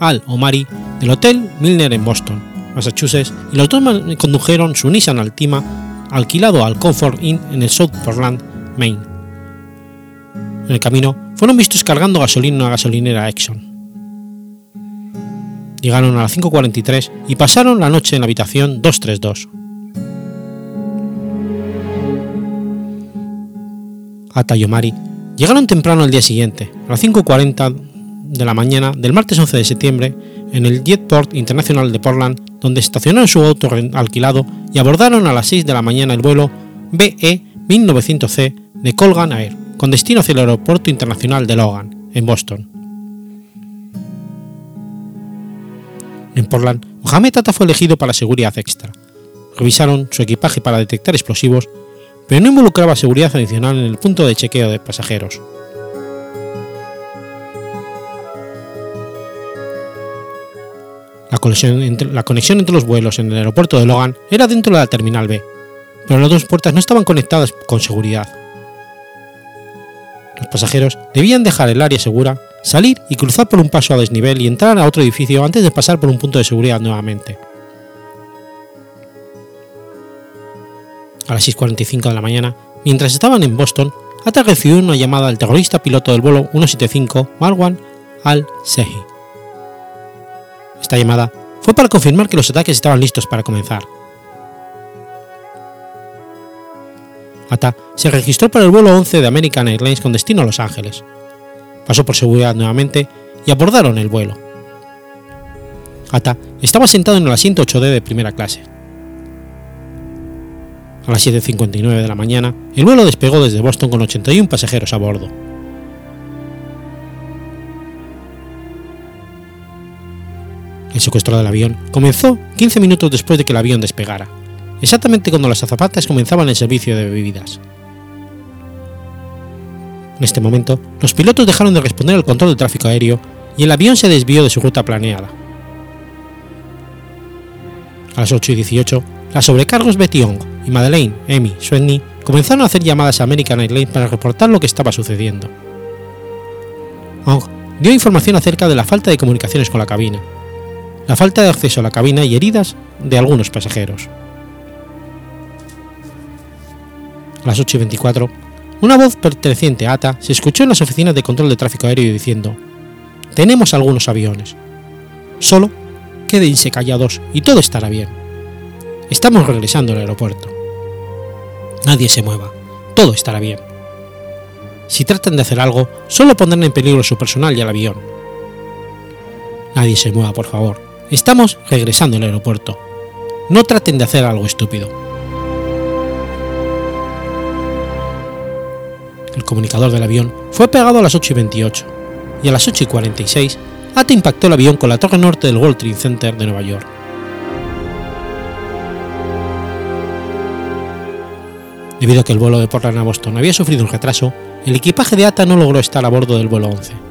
Abdulaziz al-Omari del Hotel Milner en Boston, Massachusetts, y los dos condujeron su Nissan Altima alquilado al Comfort Inn en el South Portland, Maine. En el camino fueron vistos cargando gasolina en una gasolinera Exxon. Llegaron a las 5.43 y pasaron la noche en la habitación 232. Ata y Omari llegaron temprano al día siguiente, a las 5.40 de la mañana del martes 11 de septiembre, en el Jetport Internacional de Portland, donde estacionaron su auto alquilado y abordaron a las 6 de la mañana el vuelo BE 1900C de Colgan Air, con destino hacia el Aeropuerto Internacional de Logan, en Boston. En Portland, Mohamed Atta fue elegido para seguridad extra. Revisaron su equipaje para detectar explosivos, pero no involucraba seguridad adicional en el punto de chequeo de pasajeros. La conexión, entre, los vuelos en el aeropuerto de Logan era dentro de la terminal B, pero las dos puertas no estaban conectadas con seguridad. Los pasajeros debían dejar el área segura, salir y cruzar por un paso a desnivel y entrar a otro edificio antes de pasar por un punto de seguridad nuevamente. A las 6.45 de la mañana, mientras estaban en Boston, Atta recibió una llamada del terrorista piloto del vuelo 175 Marwan al-Sehi. Esta llamada fue para confirmar que los ataques estaban listos para comenzar. Ata se registró para el vuelo 11 de American Airlines con destino a Los Ángeles. Pasó por seguridad nuevamente y abordaron el vuelo. Ata estaba sentado en el asiento 8D de primera clase. A las 7.59 de la mañana, el vuelo despegó desde Boston con 81 pasajeros a bordo. El secuestro del avión comenzó 15 minutos después de que el avión despegara, exactamente cuando las azafatas comenzaban el servicio de bebidas. En este momento, los pilotos dejaron de responder al control del tráfico aéreo y el avión se desvió de su ruta planeada. A las 8 y 18, las sobrecargos Betty Ong y Madeleine, Amy, Sweeney comenzaron a hacer llamadas a American Airlines para reportar lo que estaba sucediendo. Ong dio información acerca de la falta de comunicaciones con la cabina, la falta de acceso a la cabina y heridas de algunos pasajeros. A las 8 y 24, una voz perteneciente a ATA se escuchó en las oficinas de control de tráfico aéreo diciendo: Tenemos algunos aviones. Solo quédense callados y todo estará bien. Estamos regresando al aeropuerto. Nadie se mueva, todo estará bien. Si tratan de hacer algo, solo pondrán en peligro su personal y al avión. Nadie se mueva, por favor. Estamos regresando al aeropuerto. No traten de hacer algo estúpido. El comunicador del avión fue apagado a las 8 y 28 y a las 8 y 46 ATA impactó el avión con la torre norte del World Trade Center de Nueva York. Debido a que el vuelo de Portland a Boston había sufrido un retraso, el equipaje de ATA no logró estar a bordo del vuelo 11.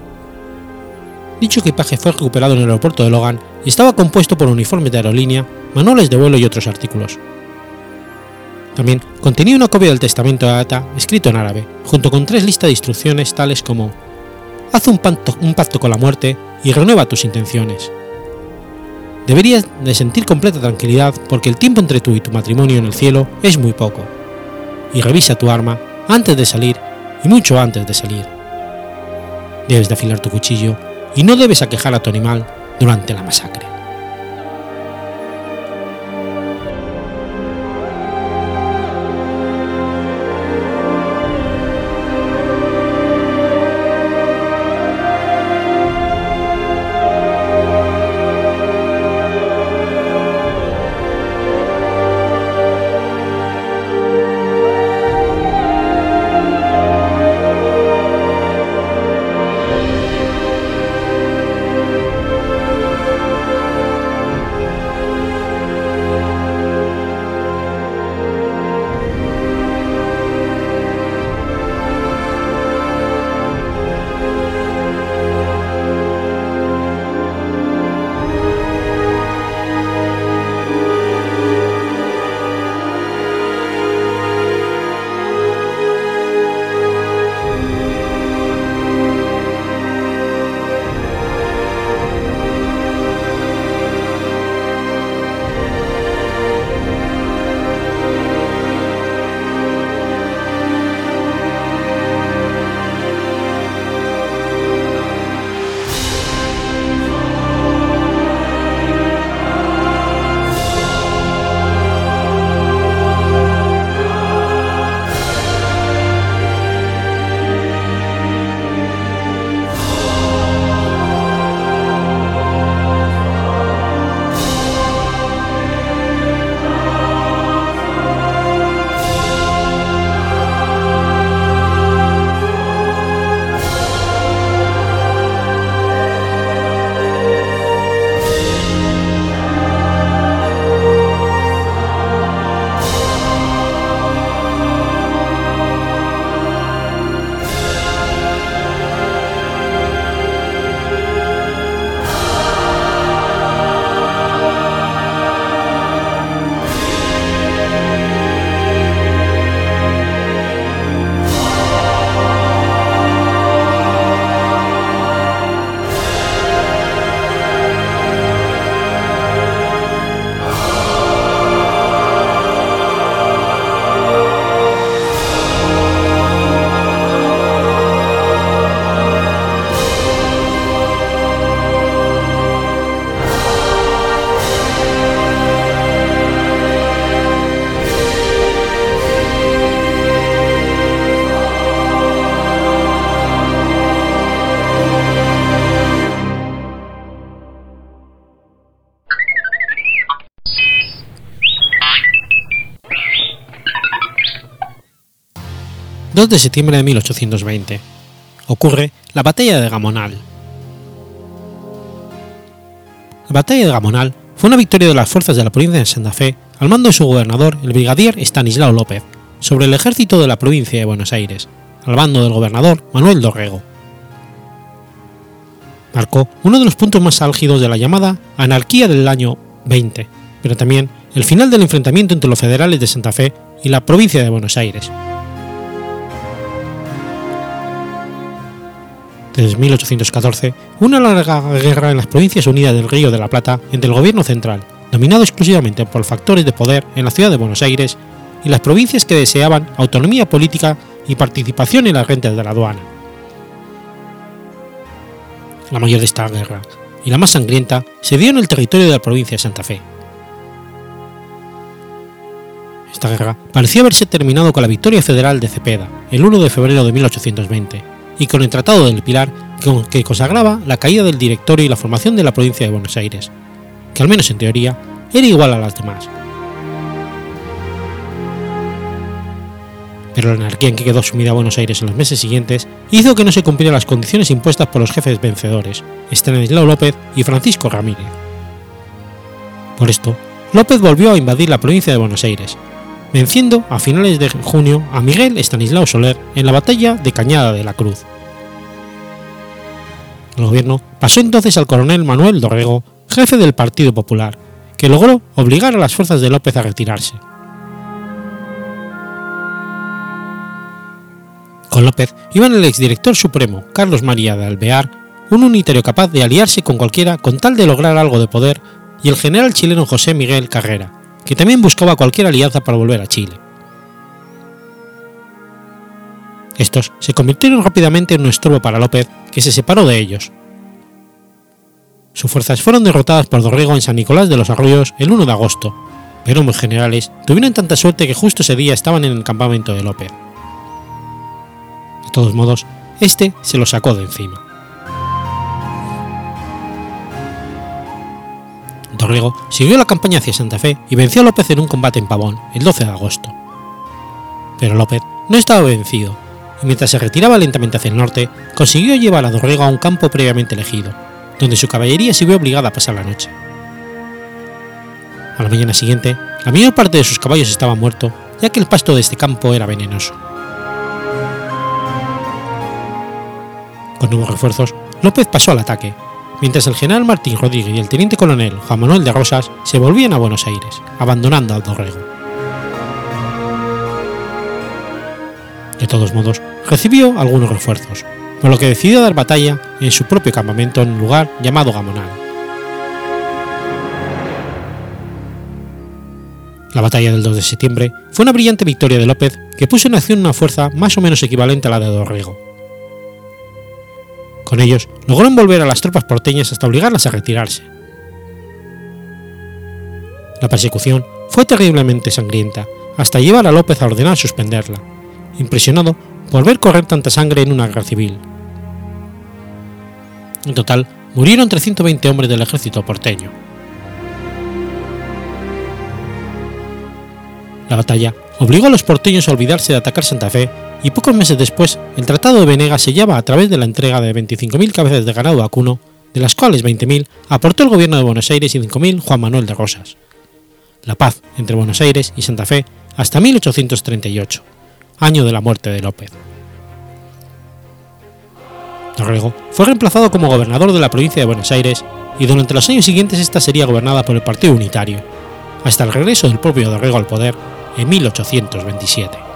Dicho equipaje fue recuperado en el aeropuerto de Logan y estaba compuesto por uniformes de aerolínea, manuales de vuelo y otros artículos. También contenía una copia del testamento de Ata escrito en árabe, junto con tres listas de instrucciones tales como Haz un pacto, con la muerte y renueva tus intenciones. Deberías de sentir completa tranquilidad porque el tiempo entre tú y tu matrimonio en el cielo es muy poco. Y revisa tu arma antes de salir y mucho antes de salir. Debes de afilar tu cuchillo y no debes aquejar a tu animal durante la masacre. 2 de septiembre de 1820. Ocurre la batalla de Gamonal. La batalla de Gamonal fue una victoria de las fuerzas de la provincia de Santa Fe al mando de su gobernador, el brigadier Estanislao López, sobre el ejército de la provincia de Buenos Aires, al mando del gobernador Manuel Dorrego. Marcó uno de los puntos más álgidos de la llamada anarquía del año 20, pero también el final del enfrentamiento entre los federales de Santa Fe y la provincia de Buenos Aires. Desde 1814, una larga guerra en las provincias unidas del Río de la Plata entre el gobierno central, dominado exclusivamente por factores de poder en la ciudad de Buenos Aires, y las provincias que deseaban autonomía política y participación en las rentas de la aduana. La mayor de esta guerra, y la más sangrienta, se dio en el territorio de la provincia de Santa Fe. Esta guerra parecía haberse terminado con la victoria federal de Cepeda, el 1 de febrero de 1820, y con el Tratado del Pilar que consagraba la caída del directorio y la formación de la provincia de Buenos Aires, que al menos en teoría era igual a las demás. Pero la anarquía en que quedó sumida Buenos Aires en los meses siguientes hizo que no se cumplieran las condiciones impuestas por los jefes vencedores, Estanislao López y Francisco Ramírez. Por esto, López volvió a invadir la provincia de Buenos Aires, venciendo a finales de junio a Miguel Estanislao Soler en la batalla de Cañada de la Cruz. El gobierno pasó entonces al coronel Manuel Dorrego, jefe del Partido Popular, que logró obligar a las fuerzas de López a retirarse. Con López iban el exdirector supremo Carlos María de Alvear, un unitario capaz de aliarse con cualquiera con tal de lograr algo de poder, y el general chileno José Miguel Carrera, que también buscaba cualquier alianza para volver a Chile. Estos se convirtieron rápidamente en un estorbo para López, que se separó de ellos. Sus fuerzas fueron derrotadas por Dorrego en San Nicolás de los Arroyos el 1 de agosto, pero ambos generales tuvieron tanta suerte que justo ese día estaban en el campamento de López. De todos modos, este se lo sacó de encima. Dorrego siguió la campaña hacia Santa Fe y venció a López en un combate en Pavón el 12 de agosto. Pero López no estaba vencido y mientras se retiraba lentamente hacia el norte, consiguió llevar a Dorrego a un campo previamente elegido, donde su caballería se vio obligada a pasar la noche. A la mañana siguiente, la mayor parte de sus caballos estaba muerto, ya que el pasto de este campo era venenoso. Con nuevos refuerzos, López pasó al ataque, mientras el general Martín Rodríguez y el teniente coronel Juan Manuel de Rosas se volvían a Buenos Aires, abandonando a Dorrego. De todos modos, recibió algunos refuerzos, por lo que decidió dar batalla en su propio campamento en un lugar llamado Gamonal. La batalla del 2 de septiembre fue una brillante victoria de López que puso en acción una fuerza más o menos equivalente a la de Dorrego. Con ellos logró envolver a las tropas porteñas hasta obligarlas a retirarse. La persecución fue terriblemente sangrienta, hasta llevar a López a ordenar suspenderla, impresionado por ver correr tanta sangre en una guerra civil. En total, murieron 320 hombres del ejército porteño. La batalla obligó a los porteños a olvidarse de atacar Santa Fe y pocos meses después el Tratado de Venegas sellaba a través de la entrega de 25.000 cabezas de ganado vacuno, de las cuales 20.000 aportó el gobierno de Buenos Aires y 5.000 Juan Manuel de Rosas. La paz entre Buenos Aires y Santa Fe hasta 1838 año de la muerte de López. Dorrego fue reemplazado como gobernador de la provincia de Buenos Aires y durante los años siguientes esta sería gobernada por el Partido Unitario, hasta el regreso del propio Dorrego al poder en 1827.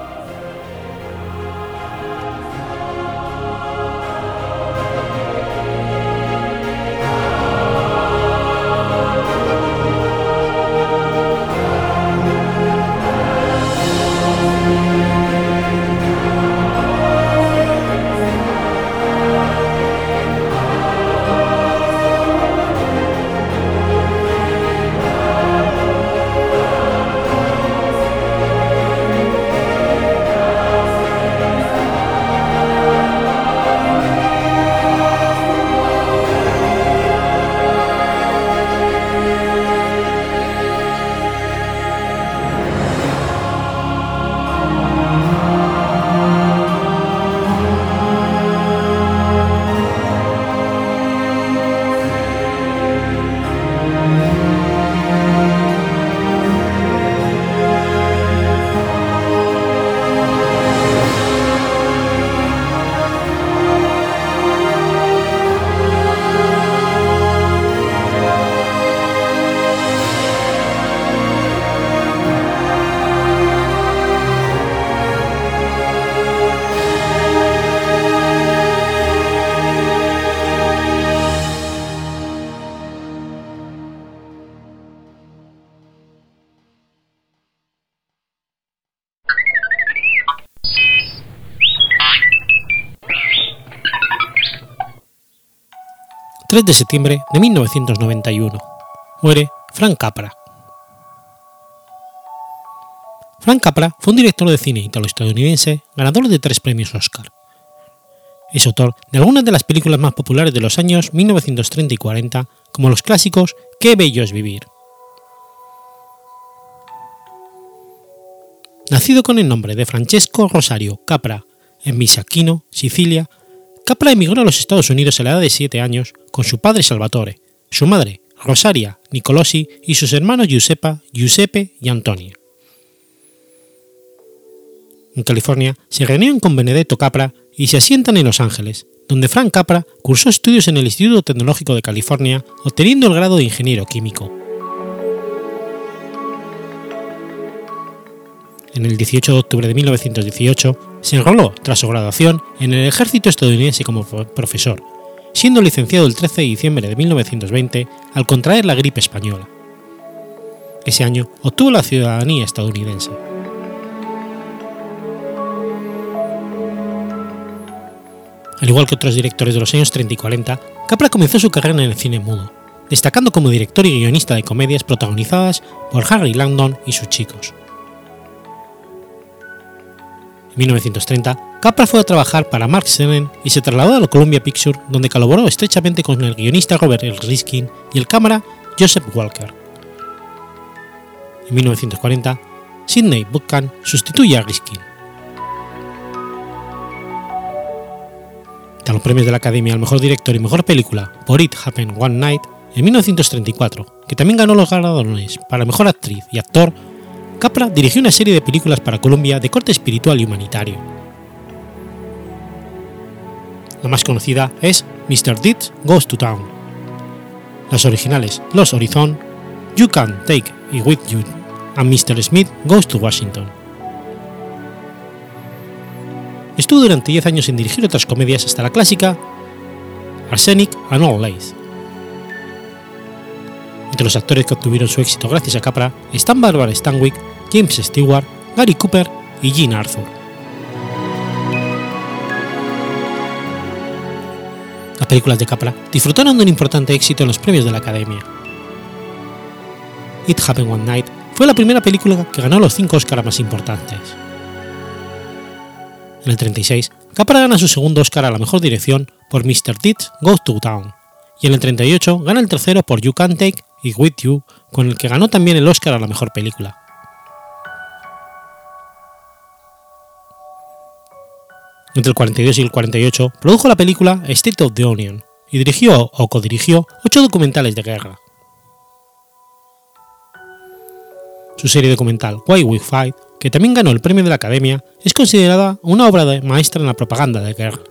3 de septiembre de 1991. Muere Frank Capra. Frank Capra fue un director de cine italo-estadounidense ganador de tres premios Oscar. Es autor de algunas de las películas más populares de los años 1930 y 40, como los clásicos Qué bello es vivir. Nacido con el nombre de Francesco Rosario Capra en Misacchino, Sicilia, Capra emigró a los Estados Unidos a la edad de 7 años con su padre Salvatore, su madre Rosaria Nicolosi y sus hermanos Giuseppa, Giuseppe y Antonia. En California se reunieron con Benedetto Capra y se asientan en Los Ángeles, donde Frank Capra cursó estudios en el Instituto Tecnológico de California, obteniendo el grado de ingeniero químico. En el 18 de octubre de 1918, se enroló, tras su graduación, en el ejército estadounidense como profesor, siendo licenciado el 13 de diciembre de 1920 al contraer la gripe española. Ese año obtuvo la ciudadanía estadounidense. Al igual que otros directores de los años 30 y 40, Capra comenzó su carrera en el cine mudo, destacando como director y guionista de comedias protagonizadas por Harry Langdon y sus chicos. En 1930, Capra fue a trabajar para Mark Senen y se trasladó a la Columbia Pictures, donde colaboró estrechamente con el guionista Robert L. Riskin y el cámara Joseph Walker. En 1940, Sidney Buchan sustituye a Riskin. Tras los premios de la Academia al Mejor Director y Mejor Película por It Happened One Night, en 1934, que también ganó los galardones para Mejor Actriz y Actor Capra dirigió una serie de películas para Columbia de corte espiritual y humanitario. La más conocida es Mr. Deeds Goes to Town. Las originales Los Horizon, You Can Take It With You and Mr. Smith Goes to Washington. Estuvo durante 10 años en dirigir otras comedias hasta la clásica Arsenic and All Lace. Entre los actores que obtuvieron su éxito gracias a Capra están Barbara Stanwyck, James Stewart, Gary Cooper y Jean Arthur. Las películas de Capra disfrutaron de un importante éxito en los premios de la Academia. It Happened One Night fue la primera película que ganó los cinco Oscars más importantes. En el 36, Capra gana su segundo Oscar a la mejor dirección por Mr. Deeds Goes to Town, y en el 38 gana el tercero por You Can Take It With You, con el que ganó también el Oscar a la mejor película. Entre el 42 y el 48 produjo la película State of the Union y dirigió o codirigió ocho documentales de guerra. Su serie documental Why We Fight, que también ganó el premio de la Academia, es considerada una obra maestra en la propaganda de guerra.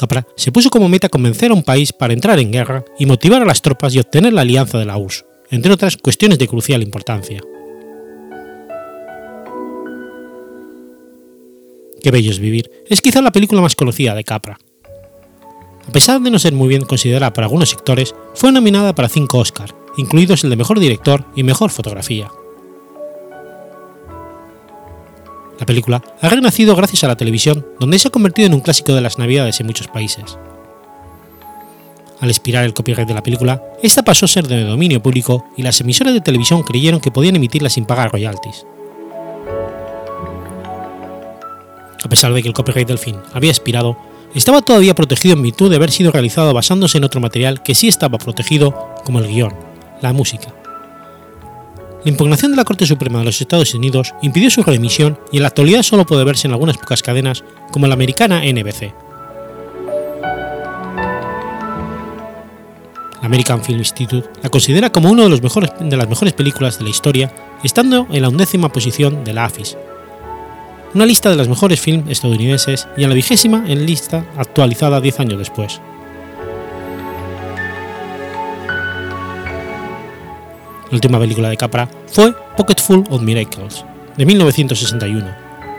Capra se puso como meta convencer a un país para entrar en guerra y motivar a las tropas y obtener la alianza de la URSS, entre otras cuestiones de crucial importancia. Qué bello es vivir es quizá la película más conocida de Capra. A pesar de no ser muy bien considerada por algunos sectores, fue nominada para cinco Oscars, incluidos el de Mejor Director y Mejor Fotografía. La película ha renacido gracias a la televisión, donde se ha convertido en un clásico de las navidades en muchos países. Al expirar el copyright de la película, esta pasó a ser de dominio público y las emisoras de televisión creyeron que podían emitirla sin pagar royalties. A pesar de que el copyright del film había expirado, estaba todavía protegido en virtud de haber sido realizado basándose en otro material que sí estaba protegido, como el guion, la música. La impugnación de la Corte Suprema de los Estados Unidos impidió su reemisión y en la actualidad solo puede verse en algunas pocas cadenas como la americana NBC. La American Film Institute la considera como una de las mejores películas de la historia, estando en la undécima posición de la AFIS, una lista de los mejores films estadounidenses y en la vigésima en lista actualizada 10 años después. La última película de Capra fue Pocket Full of Miracles, de 1961,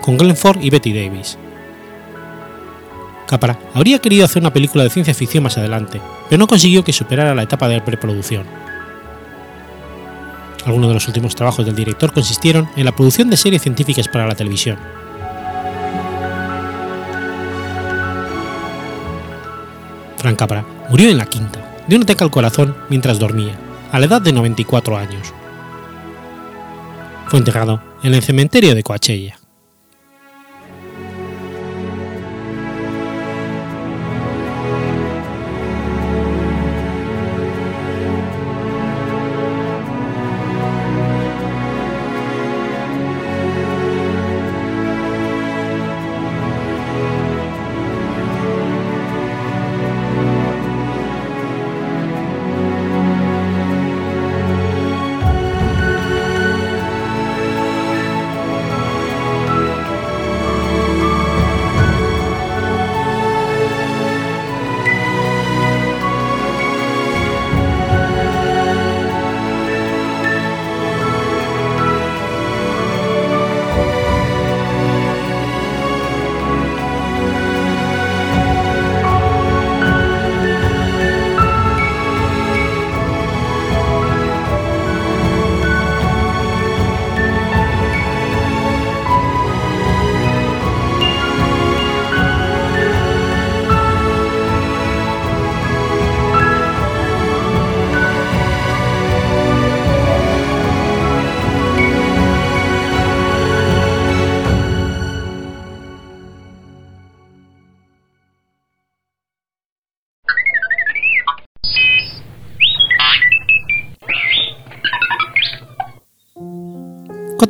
con Glenn Ford y Betty Davis. Capra habría querido hacer una película de ciencia ficción más adelante, pero no consiguió que superara la etapa de preproducción. Algunos de los últimos trabajos del director consistieron en la producción de series científicas para la televisión. Francabra murió en la quinta, de un ataque al corazón mientras dormía, a la edad de 94 años. Fue enterrado en el cementerio de Coachella.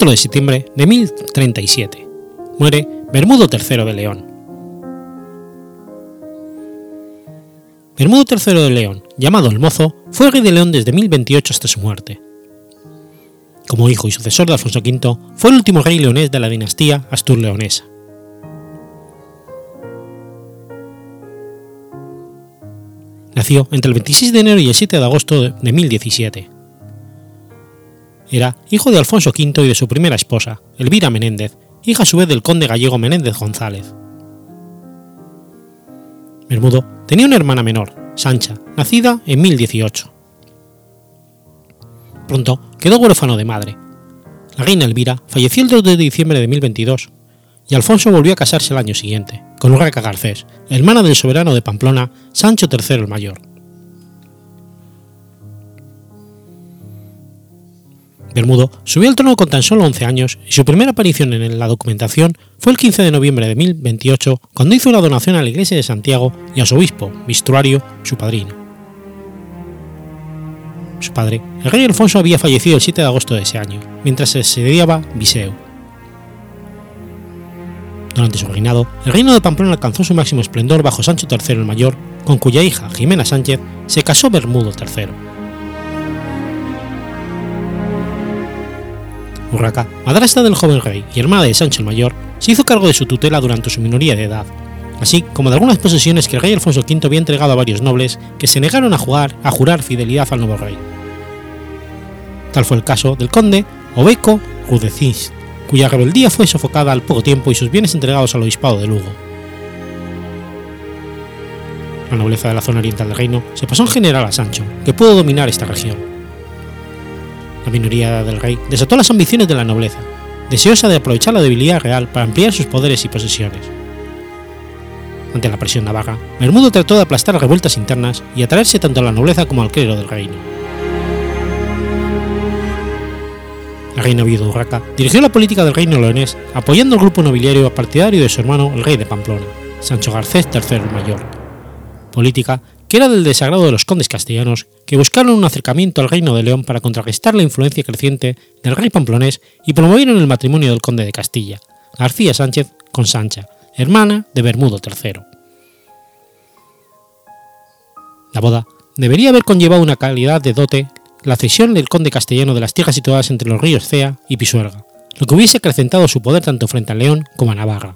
4 de septiembre de 1037. Muere Bermudo III de León. Bermudo III de León, llamado el Mozo, fue rey de León desde 1028 hasta su muerte. Como hijo y sucesor de Alfonso V, fue el último rey leonés de la dinastía Astur-Leonesa. Nació entre el 26 de enero y el 7 de agosto de 1017 era hijo de Alfonso V y de su primera esposa, Elvira Menéndez, hija a su vez del conde gallego Menéndez González. Bermudo tenía una hermana menor, Sancha, nacida en 1018. Pronto quedó huérfano de madre. La reina Elvira falleció el 2 de diciembre de 1022 y Alfonso volvió a casarse el año siguiente, con Urraca Garcés, hermana del soberano de Pamplona, Sancho III el Mayor. Bermudo subió al trono con tan solo 11 años y su primera aparición en la documentación fue el 15 de noviembre de 1028 cuando hizo una donación a la iglesia de Santiago y a su obispo, Vistruario, su padrino. Su padre, el rey Alfonso, había fallecido el 7 de agosto de ese año, mientras se sediaba Viseu. Durante su reinado, el reino de Pamplona alcanzó su máximo esplendor bajo Sancho III el Mayor, con cuya hija, Jimena Sánchez, se casó Bermudo III. Urraca, madrastra del joven rey y hermana de Sancho el Mayor, se hizo cargo de su tutela durante su minoría de edad, así como de algunas posesiones que el rey Alfonso V había entregado a varios nobles que se negaron a, jugar, a jurar fidelidad al nuevo rey. Tal fue el caso del conde Obeco Rudecís, cuya rebeldía fue sofocada al poco tiempo y sus bienes entregados al obispado de Lugo. La nobleza de la zona oriental del reino se pasó en general a Sancho, que pudo dominar esta región la minoría del rey desató las ambiciones de la nobleza, deseosa de aprovechar la debilidad real para ampliar sus poderes y posesiones. Ante la presión navarra, Bermudo trató de aplastar revueltas internas y atraerse tanto a la nobleza como al clero del reino. La reina Urraca dirigió la política del reino leonés apoyando al grupo nobiliario partidario de su hermano el rey de Pamplona, Sancho Garcés III Mayor, política que era del desagrado de los condes castellanos que buscaron un acercamiento al reino de León para contrarrestar la influencia creciente del rey pamplonés y promovieron el matrimonio del conde de Castilla, García Sánchez, con Sancha, hermana de Bermudo III. La boda debería haber conllevado una calidad de dote la cesión del conde castellano de las tierras situadas entre los ríos Cea y Pisuerga, lo que hubiese acrecentado su poder tanto frente a León como a Navarra.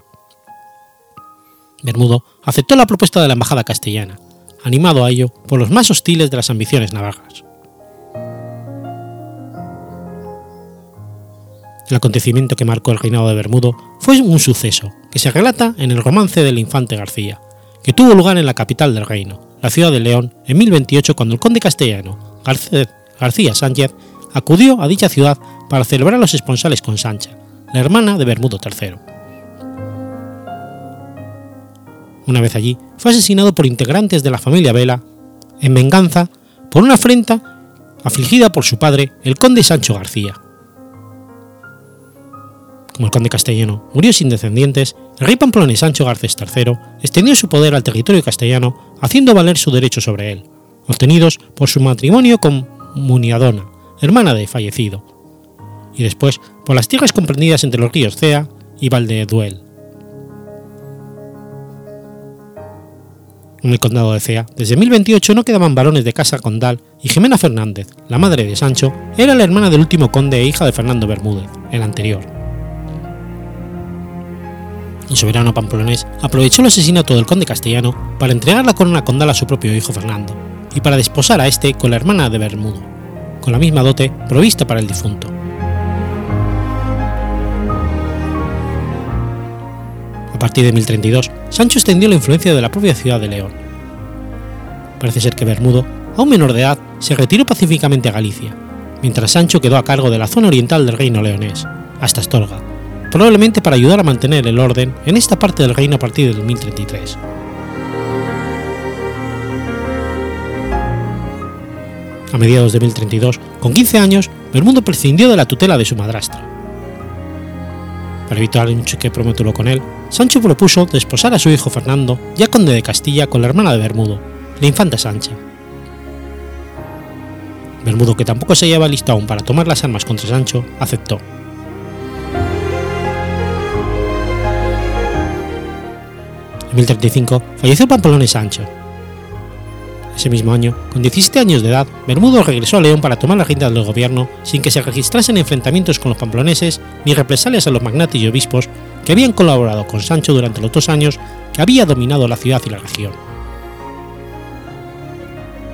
Bermudo aceptó la propuesta de la embajada castellana, animado a ello por los más hostiles de las ambiciones navarras. El acontecimiento que marcó el reinado de Bermudo fue un suceso que se relata en el romance del infante García, que tuvo lugar en la capital del reino, la ciudad de León, en 1028 cuando el conde castellano García Sánchez acudió a dicha ciudad para celebrar los esponsales con Sancha, la hermana de Bermudo III. Una vez allí, fue asesinado por integrantes de la familia Vela, en venganza por una afrenta afligida por su padre, el conde Sancho García. Como el conde castellano murió sin descendientes, el rey pamplonés Sancho Garcés III extendió su poder al territorio castellano, haciendo valer su derecho sobre él, obtenidos por su matrimonio con Muniadona, hermana de fallecido, y después por las tierras comprendidas entre los ríos Cea y Valdeduel. En el condado de Cea, desde 1028 no quedaban varones de casa condal y Jimena Fernández, la madre de Sancho, era la hermana del último conde e hija de Fernando Bermúdez, el anterior. El soberano pamplonés aprovechó el asesinato del conde castellano para entregar la corona condal a su propio hijo Fernando y para desposar a este con la hermana de Bermudo, con la misma dote provista para el difunto. A partir de 1032, Sancho extendió la influencia de la propia ciudad de León. Parece ser que Bermudo, aún menor de edad, se retiró pacíficamente a Galicia, mientras Sancho quedó a cargo de la zona oriental del reino leonés, hasta Astorga, probablemente para ayudar a mantener el orden en esta parte del reino a partir del 1033. A mediados de 1032, con 15 años, Bermudo prescindió de la tutela de su madrastra. Para evitar un choque prematuro con él, Sancho propuso desposar a su hijo Fernando, ya conde de Castilla, con la hermana de Bermudo, la infanta Sancha. Bermudo, que tampoco se llevaba listo aún para tomar las armas contra Sancho, aceptó. En 1035 falleció Pamplona y Sancho. Ese mismo año, con 17 años de edad, Bermudo regresó a León para tomar la rienda del gobierno sin que se registrasen enfrentamientos con los pamploneses ni represalias a los magnates y obispos que habían colaborado con Sancho durante los dos años que había dominado la ciudad y la región.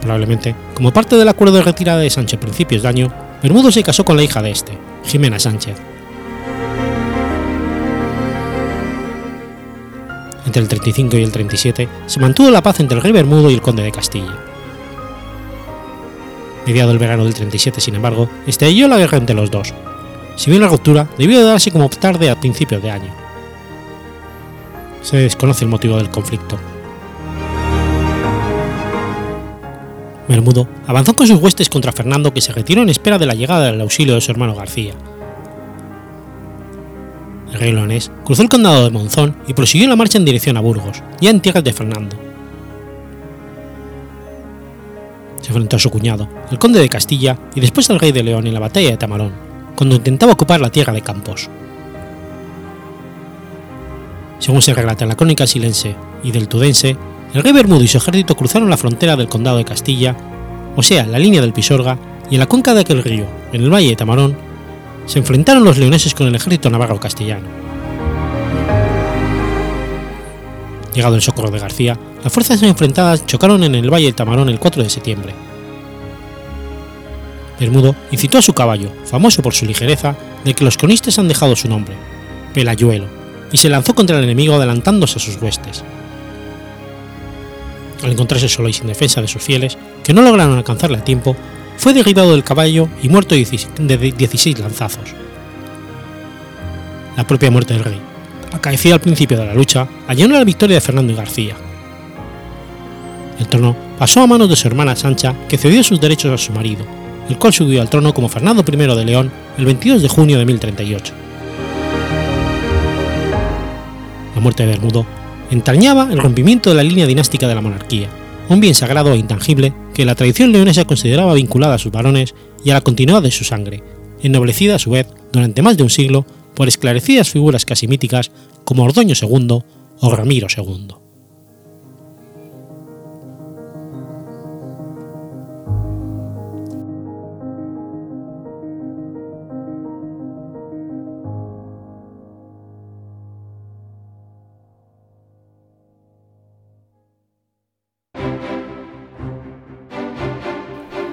Probablemente, como parte del acuerdo de retirada de Sancho a principios de año, Bermudo se casó con la hija de este, Jimena Sánchez. Entre el 35 y el 37 se mantuvo la paz entre el rey Bermudo y el conde de Castilla. Mediado el verano del 37, sin embargo, estalló la guerra entre los dos. Si bien la ruptura debió de darse como tarde a principios de año. Se desconoce el motivo del conflicto. Bermudo avanzó con sus huestes contra Fernando que se retiró en espera de la llegada del auxilio de su hermano García. El rey leonés cruzó el condado de Monzón y prosiguió la marcha en dirección a Burgos, ya en tierras de Fernando. Se enfrentó a su cuñado, el conde de Castilla, y después al rey de León en la batalla de Tamarón, cuando intentaba ocupar la tierra de Campos. Según se relata en la crónica silense y del tudense, el rey Bermudo y su ejército cruzaron la frontera del condado de Castilla, o sea, la línea del Pisorga, y en la cuenca de aquel río, en el valle de Tamarón, se enfrentaron los leoneses con el ejército navarro castellano. Llegado el socorro de García, las fuerzas enfrentadas chocaron en el valle de Tamarón el 4 de septiembre. Bermudo incitó a su caballo, famoso por su ligereza, de que los cronistas han dejado su nombre, Pelayuelo, y se lanzó contra el enemigo adelantándose a sus huestes. Al encontrarse solo y sin defensa de sus fieles, que no lograron alcanzarle a tiempo, fue derribado del caballo y muerto de 16 lanzazos. La propia muerte del rey, acaecida al principio de la lucha, allanó la victoria de Fernando y García. El trono pasó a manos de su hermana Sancha, que cedió sus derechos a su marido, el cual subió al trono como Fernando I de León el 22 de junio de 1038. La muerte de Bermudo entrañaba el rompimiento de la línea dinástica de la monarquía, un bien sagrado e intangible que la tradición leonesa consideraba vinculada a sus varones y a la continuidad de su sangre, ennoblecida a su vez durante más de un siglo por esclarecidas figuras casi míticas como Ordoño II o Ramiro II.